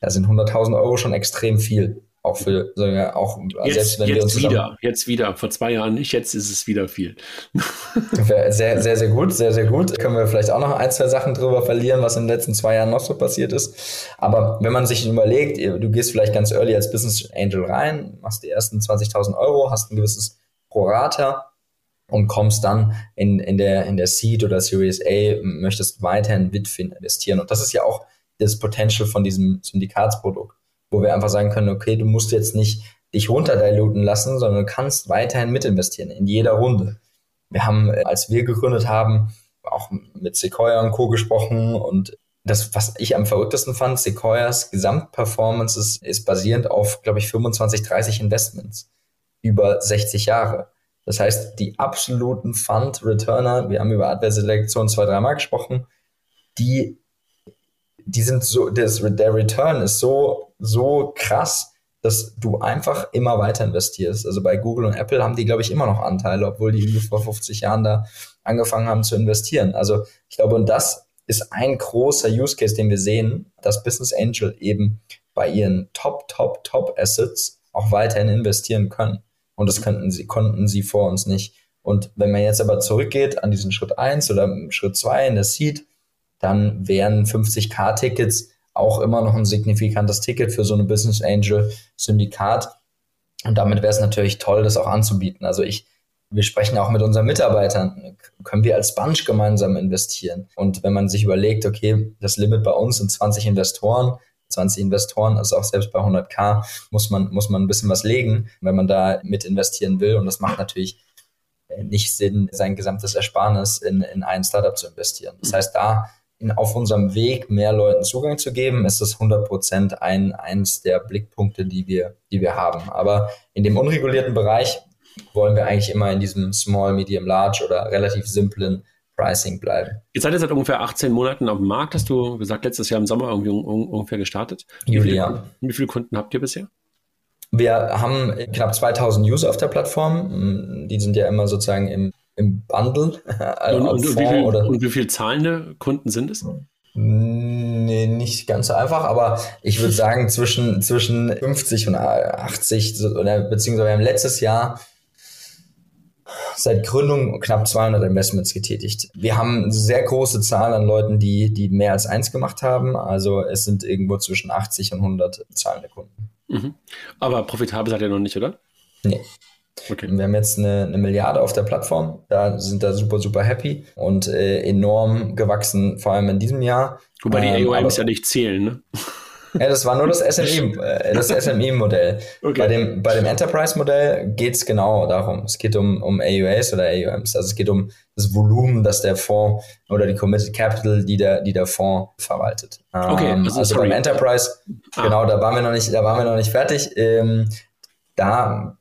da sind 100.000 Euro schon extrem viel. Auch für, auch jetzt, selbst wenn jetzt wir uns wieder, jetzt wieder. Vor zwei Jahren nicht, jetzt ist es wieder viel. sehr, sehr, sehr gut, sehr, sehr gut. Können wir vielleicht auch noch ein, zwei Sachen drüber verlieren, was in den letzten zwei Jahren noch so passiert ist. Aber wenn man sich überlegt, du gehst vielleicht ganz early als Business Angel rein, machst die ersten 20.000 Euro, hast ein gewisses Prorata und kommst dann in, in, der, in der Seed oder Series A, möchtest weiterhin Bitfin investieren. Und das ist ja auch das Potential von diesem Syndikatsprodukt wo wir einfach sagen können, okay, du musst jetzt nicht dich runterdiluten lassen, sondern du kannst weiterhin mitinvestieren in jeder Runde. Wir haben, äh, als wir gegründet haben, auch mit Sequoia und Co. gesprochen und das, was ich am verrücktesten fand, Sequoias Gesamtperformance ist, ist basierend auf, glaube ich, 25, 30 Investments über 60 Jahre. Das heißt, die absoluten Fund-Returner, wir haben über Adverselektion zwei, dreimal gesprochen, die, die sind so, das, der Return ist so, so krass, dass du einfach immer weiter investierst. Also bei Google und Apple haben die, glaube ich, immer noch Anteile, obwohl die vor 50 Jahren da angefangen haben zu investieren. Also ich glaube, und das ist ein großer Use Case, den wir sehen, dass Business Angel eben bei ihren Top, Top, Top Assets auch weiterhin investieren können. Und das könnten sie, konnten sie vor uns nicht. Und wenn man jetzt aber zurückgeht an diesen Schritt eins oder Schritt zwei in der Seed, dann wären 50k-Tickets auch immer noch ein signifikantes Ticket für so eine Business Angel Syndikat. Und damit wäre es natürlich toll, das auch anzubieten. Also ich wir sprechen auch mit unseren Mitarbeitern, können wir als Bunch gemeinsam investieren? Und wenn man sich überlegt, okay, das Limit bei uns sind 20 Investoren, 20 Investoren, also auch selbst bei 100k muss man, muss man ein bisschen was legen, wenn man da mit investieren will. Und das macht natürlich nicht Sinn, sein gesamtes Ersparnis in, in ein Startup zu investieren. Das heißt, da in, auf unserem Weg mehr Leuten Zugang zu geben, ist das 100 Prozent ein, eins der Blickpunkte, die wir, die wir haben. Aber in dem unregulierten Bereich wollen wir eigentlich immer in diesem Small, Medium, Large oder relativ simplen Pricing bleiben. Jetzt seid ihr seit ungefähr 18 Monaten auf dem Markt, hast du gesagt, letztes Jahr im Sommer irgendwie un ungefähr gestartet. Wie Juli, viele, ja. Wie viele Kunden habt ihr bisher? Wir haben knapp 2000 User auf der Plattform. Die sind ja immer sozusagen im, im Bundle. und, und, und, wie viel, und wie viele zahlende Kunden sind es? Nee, nicht ganz so einfach, aber ich würde sagen zwischen, zwischen 50 und 80, oder, beziehungsweise wir haben letztes Jahr seit Gründung knapp 200 Investments getätigt. Wir haben eine sehr große Zahl an Leuten, die, die mehr als eins gemacht haben. Also es sind irgendwo zwischen 80 und 100 zahlende Kunden. Mhm. Aber profitabel seid ihr noch nicht, oder? Nee. Okay. Wir haben jetzt eine, eine, Milliarde auf der Plattform, da sind da super, super happy und äh, enorm gewachsen, vor allem in diesem Jahr. Wobei die ähm, AOMs ja nicht zählen, ne? Ja, das war nur das SME, äh, das SME-Modell. Okay. Bei dem, bei dem Enterprise-Modell geht es genau darum. Es geht um, um AUAs oder AUMs. Also es geht um das Volumen, das der Fonds oder die Committed Capital, die der, die der Fonds verwaltet. Okay, ähm, also, also beim Enterprise, ah. genau, da waren wir noch nicht, da waren wir noch nicht fertig. Ähm, da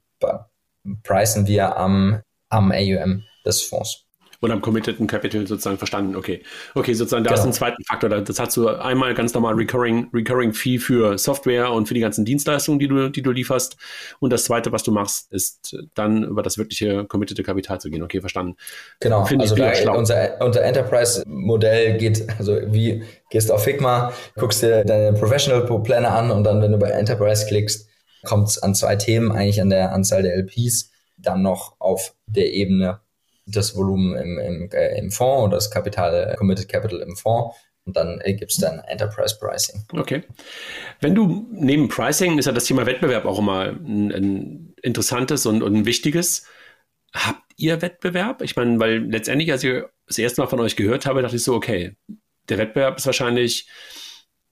pricen wir am, am AUM des Fonds und am Committed Capital sozusagen verstanden. Okay. Okay, sozusagen, da genau. ist ein zweiter Faktor. Das hast du einmal ganz normal Recurring, Recurring Fee für Software und für die ganzen Dienstleistungen, die du, die du lieferst. Und das zweite, was du machst, ist dann über das wirkliche Committed Kapital zu gehen. Okay, verstanden. Genau. Find also da, unser, unser Enterprise-Modell geht, also wie gehst du auf Figma, guckst dir deine Professional-Pläne an und dann, wenn du bei Enterprise klickst, kommt es an zwei Themen, eigentlich an der Anzahl der LPs, dann noch auf der Ebene das Volumen im, im, äh, im Fonds oder das Kapital, äh, Committed Capital im Fonds und dann äh, gibt es dann Enterprise Pricing. Okay. Wenn du neben Pricing ist ja das Thema Wettbewerb auch immer ein, ein interessantes und, und ein wichtiges. Habt ihr Wettbewerb? Ich meine, weil letztendlich, als ich das erste Mal von euch gehört habe, dachte ich so, okay, der Wettbewerb ist wahrscheinlich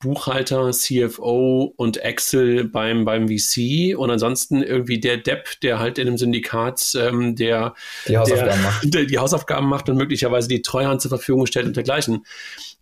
Buchhalter, CFO und Excel beim, beim VC und ansonsten irgendwie der Depp, der halt in einem Syndikat ähm, der, die Hausaufgaben, der, macht. Der, die Hausaufgaben macht und möglicherweise die Treuhand zur Verfügung stellt und dergleichen.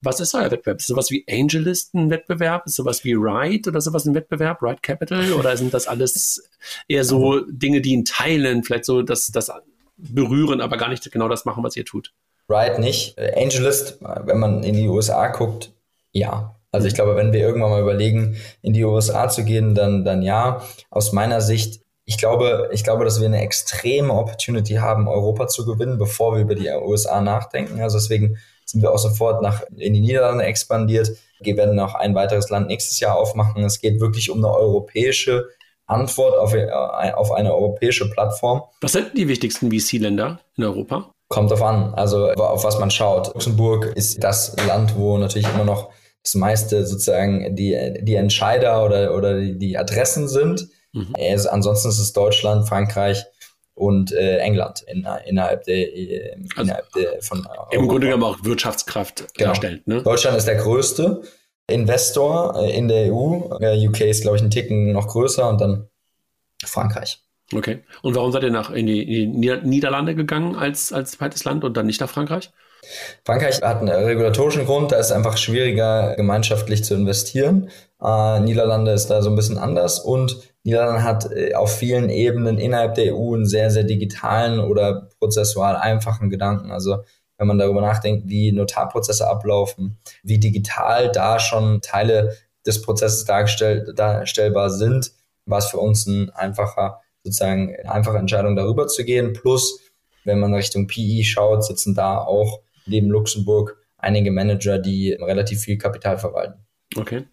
Was ist euer Wettbewerb? Ist sowas wie Angelisten-Wettbewerb? Ist sowas wie Ride oder sowas ein Wettbewerb? Ride Capital? Oder sind das alles eher so Dinge, die in Teilen vielleicht so das, das berühren, aber gar nicht genau das machen, was ihr tut? Ride nicht. Angelist, wenn man in die USA guckt, ja. Also ich glaube, wenn wir irgendwann mal überlegen, in die USA zu gehen, dann, dann ja. Aus meiner Sicht, ich glaube, ich glaube, dass wir eine extreme Opportunity haben, Europa zu gewinnen, bevor wir über die USA nachdenken. Also deswegen sind wir auch sofort nach, in die Niederlande expandiert. Wir werden noch ein weiteres Land nächstes Jahr aufmachen. Es geht wirklich um eine europäische Antwort auf, äh, auf eine europäische Plattform. Was sind die wichtigsten VC-Länder in Europa? Kommt drauf an, also auf was man schaut. Luxemburg ist das Land, wo natürlich immer noch das meiste sozusagen die, die Entscheider oder, oder die, die Adressen sind. Mhm. Also ansonsten ist es Deutschland, Frankreich und äh, England in, innerhalb der, äh, also innerhalb der von Europa. Im Grunde genommen auch Wirtschaftskraft genau. darstellt. Ne? Deutschland ist der größte Investor äh, in der EU. Äh, UK ist, glaube ich, ein Ticken noch größer und dann Frankreich. Okay. Und warum seid ihr nach in die, in die Niederlande gegangen als, als zweites Land und dann nicht nach Frankreich? Frankreich hat einen regulatorischen Grund, da ist es einfach schwieriger, gemeinschaftlich zu investieren. Äh, Niederlande ist da so ein bisschen anders und Niederlande hat äh, auf vielen Ebenen innerhalb der EU einen sehr, sehr digitalen oder prozessual einfachen Gedanken. Also wenn man darüber nachdenkt, wie Notarprozesse ablaufen, wie digital da schon Teile des Prozesses dargestell, darstellbar sind, war es für uns ein einfacher, sozusagen eine einfache Entscheidung, darüber zu gehen. Plus, wenn man Richtung PI schaut, sitzen da auch neben Luxemburg einige Manager, die relativ viel Kapital verwalten. Okay.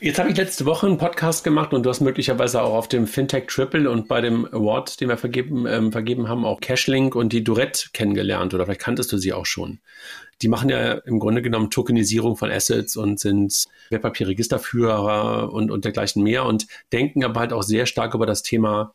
Jetzt habe ich letzte Woche einen Podcast gemacht und du hast möglicherweise auch auf dem Fintech Triple und bei dem Award, den wir vergeben, ähm, vergeben haben, auch Cashlink und die Duret kennengelernt oder vielleicht kanntest du sie auch schon. Die machen ja im Grunde genommen Tokenisierung von Assets und sind Wertpapierregisterführer und, und dergleichen mehr und denken aber halt auch sehr stark über das Thema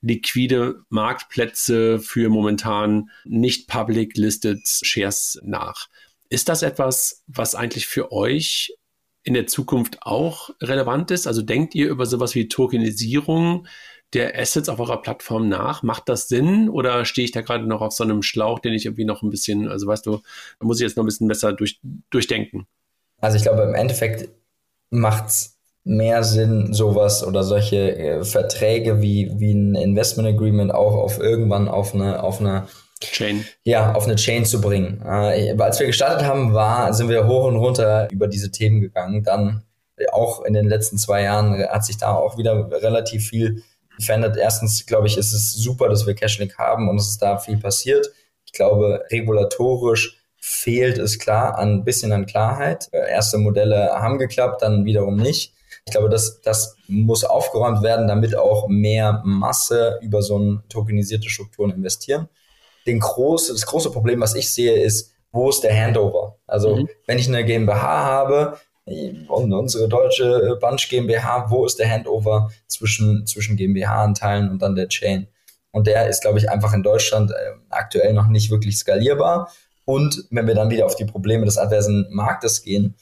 liquide Marktplätze für momentan nicht public listed Shares nach. Ist das etwas, was eigentlich für euch in der Zukunft auch relevant ist? Also denkt ihr über sowas wie Tokenisierung der Assets auf eurer Plattform nach? Macht das Sinn oder stehe ich da gerade noch auf so einem Schlauch, den ich irgendwie noch ein bisschen, also weißt du, da muss ich jetzt noch ein bisschen besser durch, durchdenken? Also ich glaube, im Endeffekt macht es mehr Sinn, sowas oder solche äh, Verträge wie, wie ein Investment Agreement auch auf irgendwann auf eine, auf eine Chain. Ja, auf eine Chain zu bringen. Äh, als wir gestartet haben, war, sind wir hoch und runter über diese Themen gegangen. Dann äh, auch in den letzten zwei Jahren hat sich da auch wieder relativ viel verändert. Erstens, glaube ich, ist es super, dass wir Cashlink haben und es ist da viel passiert. Ich glaube, regulatorisch fehlt es klar an ein bisschen an Klarheit. Äh, erste Modelle haben geklappt, dann wiederum nicht. Ich glaube, das, das muss aufgeräumt werden, damit auch mehr Masse über so eine tokenisierte Strukturen investieren den große, das große Problem, was ich sehe, ist, wo ist der Handover? Also, mhm. wenn ich eine GmbH habe und unsere deutsche Bunch GmbH, wo ist der Handover zwischen, zwischen GmbH-Anteilen und dann der Chain? Und der ist, glaube ich, einfach in Deutschland äh, aktuell noch nicht wirklich skalierbar. Und wenn wir dann wieder auf die Probleme des adversen Marktes gehen,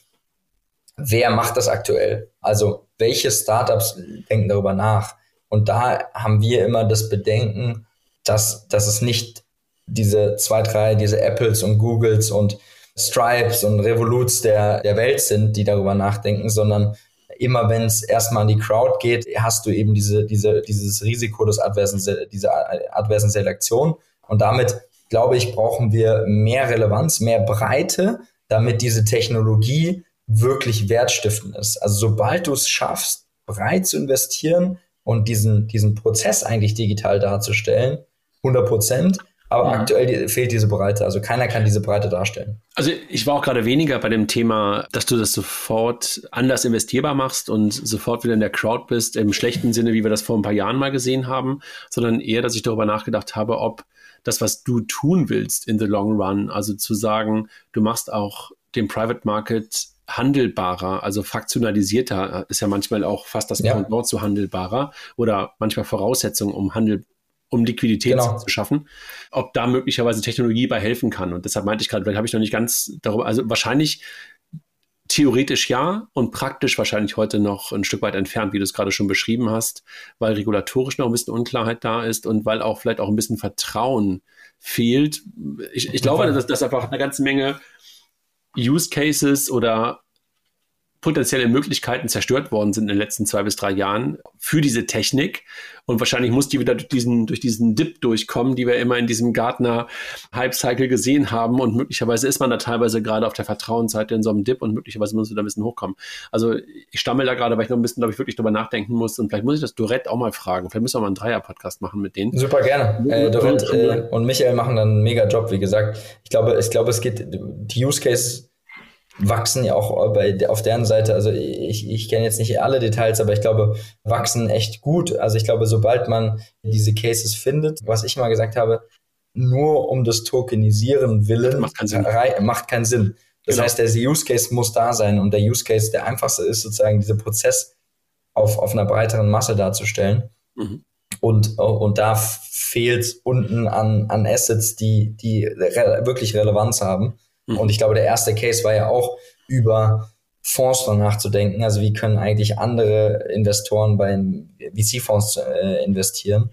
wer macht das aktuell? Also, welche Startups denken darüber nach? Und da haben wir immer das Bedenken, dass, dass es nicht diese zwei, drei, diese Apples und Googles und Stripes und Revoluts der, der Welt sind, die darüber nachdenken, sondern immer wenn es erstmal an die Crowd geht, hast du eben diese, diese, dieses Risiko des adversen, dieser adversen Selektion. Und damit, glaube ich, brauchen wir mehr Relevanz, mehr Breite, damit diese Technologie wirklich wertstiftend ist. Also sobald du es schaffst, breit zu investieren und diesen, diesen Prozess eigentlich digital darzustellen, 100 Prozent, aber mhm. aktuell fehlt diese Breite. Also keiner kann diese Breite darstellen. Also ich war auch gerade weniger bei dem Thema, dass du das sofort anders investierbar machst und sofort wieder in der Crowd bist, im schlechten Sinne, wie wir das vor ein paar Jahren mal gesehen haben, sondern eher, dass ich darüber nachgedacht habe, ob das, was du tun willst in the long run, also zu sagen, du machst auch den Private Market handelbarer, also fraktionalisierter, ist ja manchmal auch fast das ja. zu handelbarer oder manchmal Voraussetzung, um Handel um Liquidität genau. zu schaffen, ob da möglicherweise Technologie bei helfen kann. Und deshalb meinte ich gerade, vielleicht habe ich noch nicht ganz darüber, also wahrscheinlich theoretisch ja und praktisch wahrscheinlich heute noch ein Stück weit entfernt, wie du es gerade schon beschrieben hast, weil regulatorisch noch ein bisschen Unklarheit da ist und weil auch vielleicht auch ein bisschen Vertrauen fehlt. Ich, ich glaube, dass, dass einfach eine ganze Menge Use Cases oder potenzielle Möglichkeiten zerstört worden sind in den letzten zwei bis drei Jahren für diese Technik. Und wahrscheinlich muss die wieder durch diesen, durch diesen Dip durchkommen, die wir immer in diesem Gartner-Hype-Cycle gesehen haben. Und möglicherweise ist man da teilweise gerade auf der Vertrauensseite in so einem Dip und möglicherweise muss man da ein bisschen hochkommen. Also ich stammel da gerade, weil ich noch ein bisschen, glaube ich, wirklich drüber nachdenken muss. Und vielleicht muss ich das Dorett auch mal fragen. Vielleicht müssen wir mal einen Dreier-Podcast machen mit denen. Super gerne. Äh, Dorett äh, und Michael machen dann einen mega Job, wie gesagt. Ich glaube, ich glaube, es geht, die Use Case wachsen ja auch bei, auf deren Seite, also ich, ich kenne jetzt nicht alle Details, aber ich glaube, wachsen echt gut. Also ich glaube, sobald man diese Cases findet, was ich mal gesagt habe, nur um das Tokenisieren willen, macht keinen Sinn. Macht keinen Sinn. Das genau. heißt, der Use Case muss da sein und der Use Case, der einfachste ist sozusagen, dieser Prozess auf, auf einer breiteren Masse darzustellen. Mhm. Und, und da fehlt unten an, an Assets, die, die re wirklich Relevanz haben. Und ich glaube, der erste Case war ja auch über Fonds nachzudenken. Also wie können eigentlich andere Investoren bei VC-Fonds äh, investieren?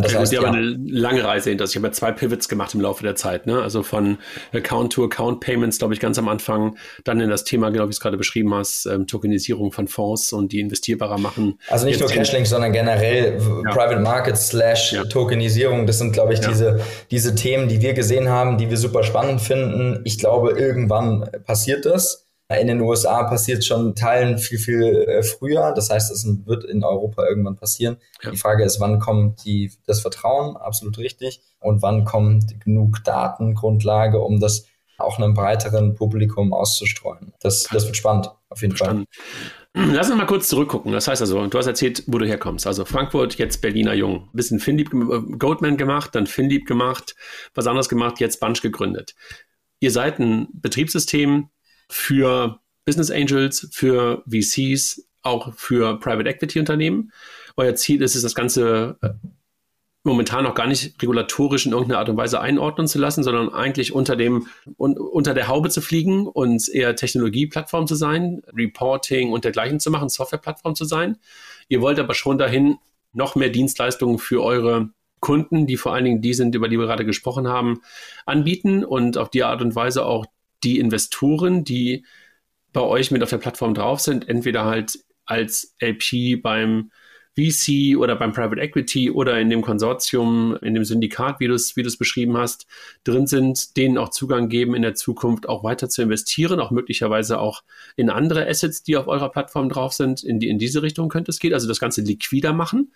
Das ja, heißt, ja, aber eine lange Reise hinter sich. Ich habe ja zwei Pivots gemacht im Laufe der Zeit. Ne? Also von Account-to-Account-Payments, glaube ich, ganz am Anfang. Dann in das Thema, genau wie du es gerade beschrieben hast, ähm, Tokenisierung von Fonds und die investierbarer machen. Also nicht nur Cashlink, sondern generell ja. Private Market slash. Tokenisierung. Das sind, glaube ich, diese, diese Themen, die wir gesehen haben, die wir super spannend finden. Ich glaube, irgendwann passiert das. In den USA passiert schon Teilen viel, viel äh, früher. Das heißt, es wird in Europa irgendwann passieren. Ja. Die Frage ist, wann kommt die, das Vertrauen? Absolut richtig. Und wann kommt genug Datengrundlage, um das auch einem breiteren Publikum auszustreuen? Das, das wird spannend, auf jeden Verstanden. Fall. Lass uns mal kurz zurückgucken. Das heißt also, du hast erzählt, wo du herkommst. Also Frankfurt, jetzt Berliner Jung. Bisschen Finlieb, äh, Goldman gemacht, dann Finlieb gemacht, was anderes gemacht, jetzt Bunch gegründet. Ihr seid ein Betriebssystem, für Business Angels, für VCs, auch für Private Equity Unternehmen. Euer Ziel ist es, das Ganze äh, momentan noch gar nicht regulatorisch in irgendeiner Art und Weise einordnen zu lassen, sondern eigentlich unter dem un, unter der Haube zu fliegen und eher Technologieplattform zu sein, Reporting und dergleichen zu machen, Softwareplattform zu sein. Ihr wollt aber schon dahin noch mehr Dienstleistungen für eure Kunden, die vor allen Dingen die sind, über die wir gerade gesprochen haben, anbieten und auf die Art und Weise auch die Investoren, die bei euch mit auf der Plattform drauf sind, entweder halt als LP beim VC oder beim Private Equity oder in dem Konsortium, in dem Syndikat, wie du es wie beschrieben hast, drin sind, denen auch Zugang geben, in der Zukunft auch weiter zu investieren, auch möglicherweise auch in andere Assets, die auf eurer Plattform drauf sind. In, die, in diese Richtung könnte es gehen, also das Ganze liquider machen.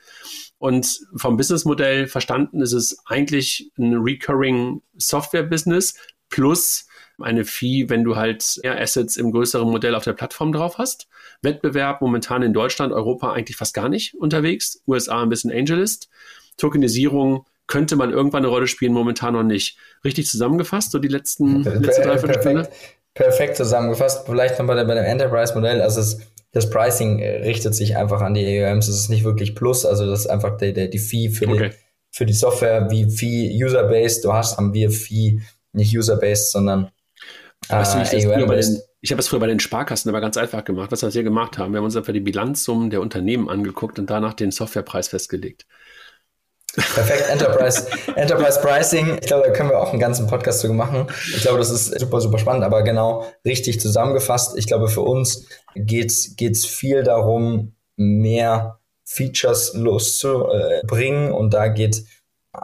Und vom Businessmodell verstanden ist es eigentlich ein Recurring Software Business plus eine Fee, wenn du halt eher Assets im größeren Modell auf der Plattform drauf hast. Wettbewerb momentan in Deutschland, Europa eigentlich fast gar nicht unterwegs, USA ein bisschen Angelist. Tokenisierung könnte man irgendwann eine Rolle spielen, momentan noch nicht. Richtig zusammengefasst, so die letzten, per drei, perfekt, perfekt zusammengefasst. Vielleicht noch bei, der, bei dem Enterprise-Modell, also es, das Pricing äh, richtet sich einfach an die AUMs, es ist nicht wirklich Plus, also das ist einfach der, der, die Fee für, okay. die, für die Software, wie Fee User-Based du hast, haben wir Fee nicht User-Based, sondern Weißt du, ich, ah, habe das früher bei den Sparkassen aber ganz einfach gemacht. Was wir gemacht haben, wir haben uns einfach die Bilanzsummen der Unternehmen angeguckt und danach den Softwarepreis festgelegt. Perfekt, Enterprise, Enterprise Pricing. Ich glaube, da können wir auch einen ganzen Podcast zu machen. Ich glaube, das ist super, super spannend, aber genau richtig zusammengefasst. Ich glaube, für uns geht's geht's viel darum, mehr Features loszubringen und da geht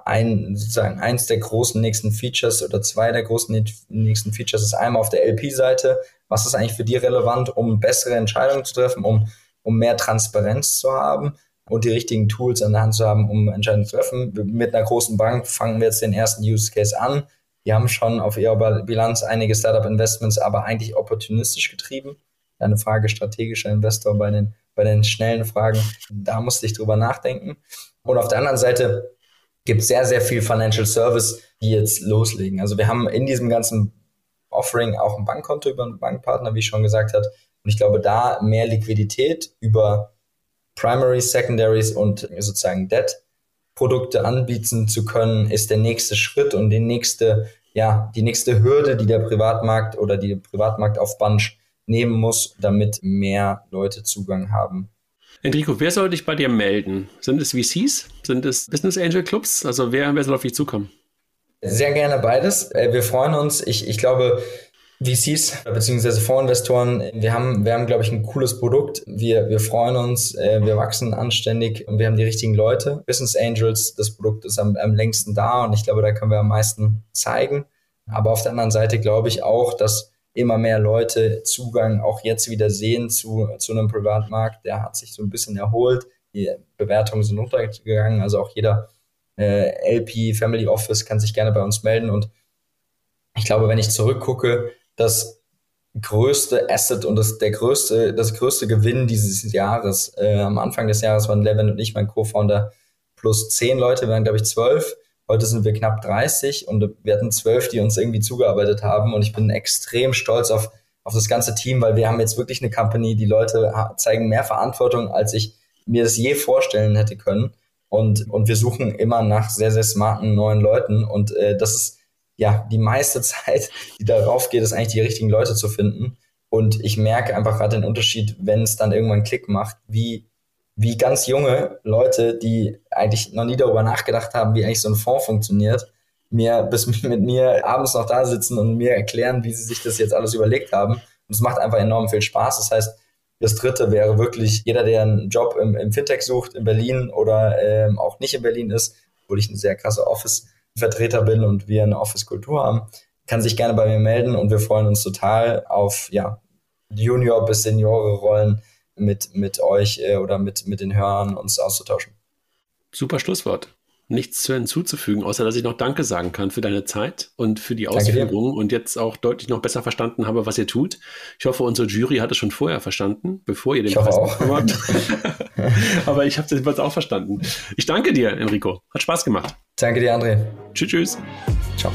ein, sozusagen eins der großen nächsten Features oder zwei der großen nächsten Features ist einmal auf der LP-Seite. Was ist eigentlich für die relevant, um bessere Entscheidungen zu treffen, um, um mehr Transparenz zu haben und die richtigen Tools an der Hand zu haben, um Entscheidungen zu treffen? Mit einer großen Bank fangen wir jetzt den ersten Use Case an. Die haben schon auf ihrer Bilanz einige Startup-Investments, aber eigentlich opportunistisch getrieben. Eine Frage strategischer Investor bei den, bei den schnellen Fragen. Da musste ich drüber nachdenken. Und auf der anderen Seite gibt sehr, sehr viel Financial Service, die jetzt loslegen. Also wir haben in diesem ganzen Offering auch ein Bankkonto über einen Bankpartner, wie ich schon gesagt habe. Und ich glaube, da mehr Liquidität über Primaries, Secondaries und sozusagen Debt Produkte anbieten zu können, ist der nächste Schritt und die nächste, ja, die nächste Hürde, die der Privatmarkt oder die Privatmarkt auf Bunch nehmen muss, damit mehr Leute Zugang haben Enrico, wer soll dich bei dir melden? Sind es VCs? Sind es Business Angel Clubs? Also wer, wer soll auf dich zukommen? Sehr gerne beides. Äh, wir freuen uns. Ich, ich glaube, VCs bzw. Fondsinvestoren, wir haben, wir haben, glaube ich, ein cooles Produkt. Wir, wir freuen uns, äh, wir wachsen anständig und wir haben die richtigen Leute. Business Angels, das Produkt ist am, am längsten da und ich glaube, da können wir am meisten zeigen. Aber auf der anderen Seite glaube ich auch, dass immer mehr Leute Zugang auch jetzt wieder sehen zu, zu einem Privatmarkt. Der hat sich so ein bisschen erholt. Die Bewertungen sind runtergegangen. Also auch jeder äh, LP, Family Office kann sich gerne bei uns melden. Und ich glaube, wenn ich zurückgucke, das größte Asset und das, der größte, das größte Gewinn dieses Jahres, äh, am Anfang des Jahres waren Levin und ich, mein Co-Founder, plus zehn Leute, wir waren, glaube ich, zwölf. Heute sind wir knapp 30 und wir hatten zwölf, die uns irgendwie zugearbeitet haben. Und ich bin extrem stolz auf, auf das ganze Team, weil wir haben jetzt wirklich eine Company, die Leute zeigen mehr Verantwortung, als ich mir das je vorstellen hätte können. Und, und wir suchen immer nach sehr, sehr smarten neuen Leuten. Und äh, das ist ja die meiste Zeit, die darauf geht, ist eigentlich die richtigen Leute zu finden. Und ich merke einfach gerade den Unterschied, wenn es dann irgendwann Klick macht, wie wie ganz junge Leute, die eigentlich noch nie darüber nachgedacht haben, wie eigentlich so ein Fonds funktioniert, mir bis mit mir abends noch da sitzen und mir erklären, wie sie sich das jetzt alles überlegt haben. Und es macht einfach enorm viel Spaß. Das heißt, das dritte wäre wirklich jeder, der einen Job im, im Fintech sucht, in Berlin oder ähm, auch nicht in Berlin ist, obwohl ich ein sehr krasser Office-Vertreter bin und wir eine Office-Kultur haben, kann sich gerne bei mir melden und wir freuen uns total auf ja, Junior- bis Seniore-Rollen mit, mit euch äh, oder mit, mit den Hörern uns auszutauschen. Super Schlusswort. Nichts hinzuzufügen, außer dass ich noch Danke sagen kann für deine Zeit und für die Ausführungen und jetzt auch deutlich noch besser verstanden habe, was ihr tut. Ich hoffe, unsere Jury hat es schon vorher verstanden, bevor ihr den ich Preis bekommen habt. Aber ich habe es auch verstanden. Ich danke dir, Enrico. Hat Spaß gemacht. Danke dir, André. Tschüss, tschüss. Ciao.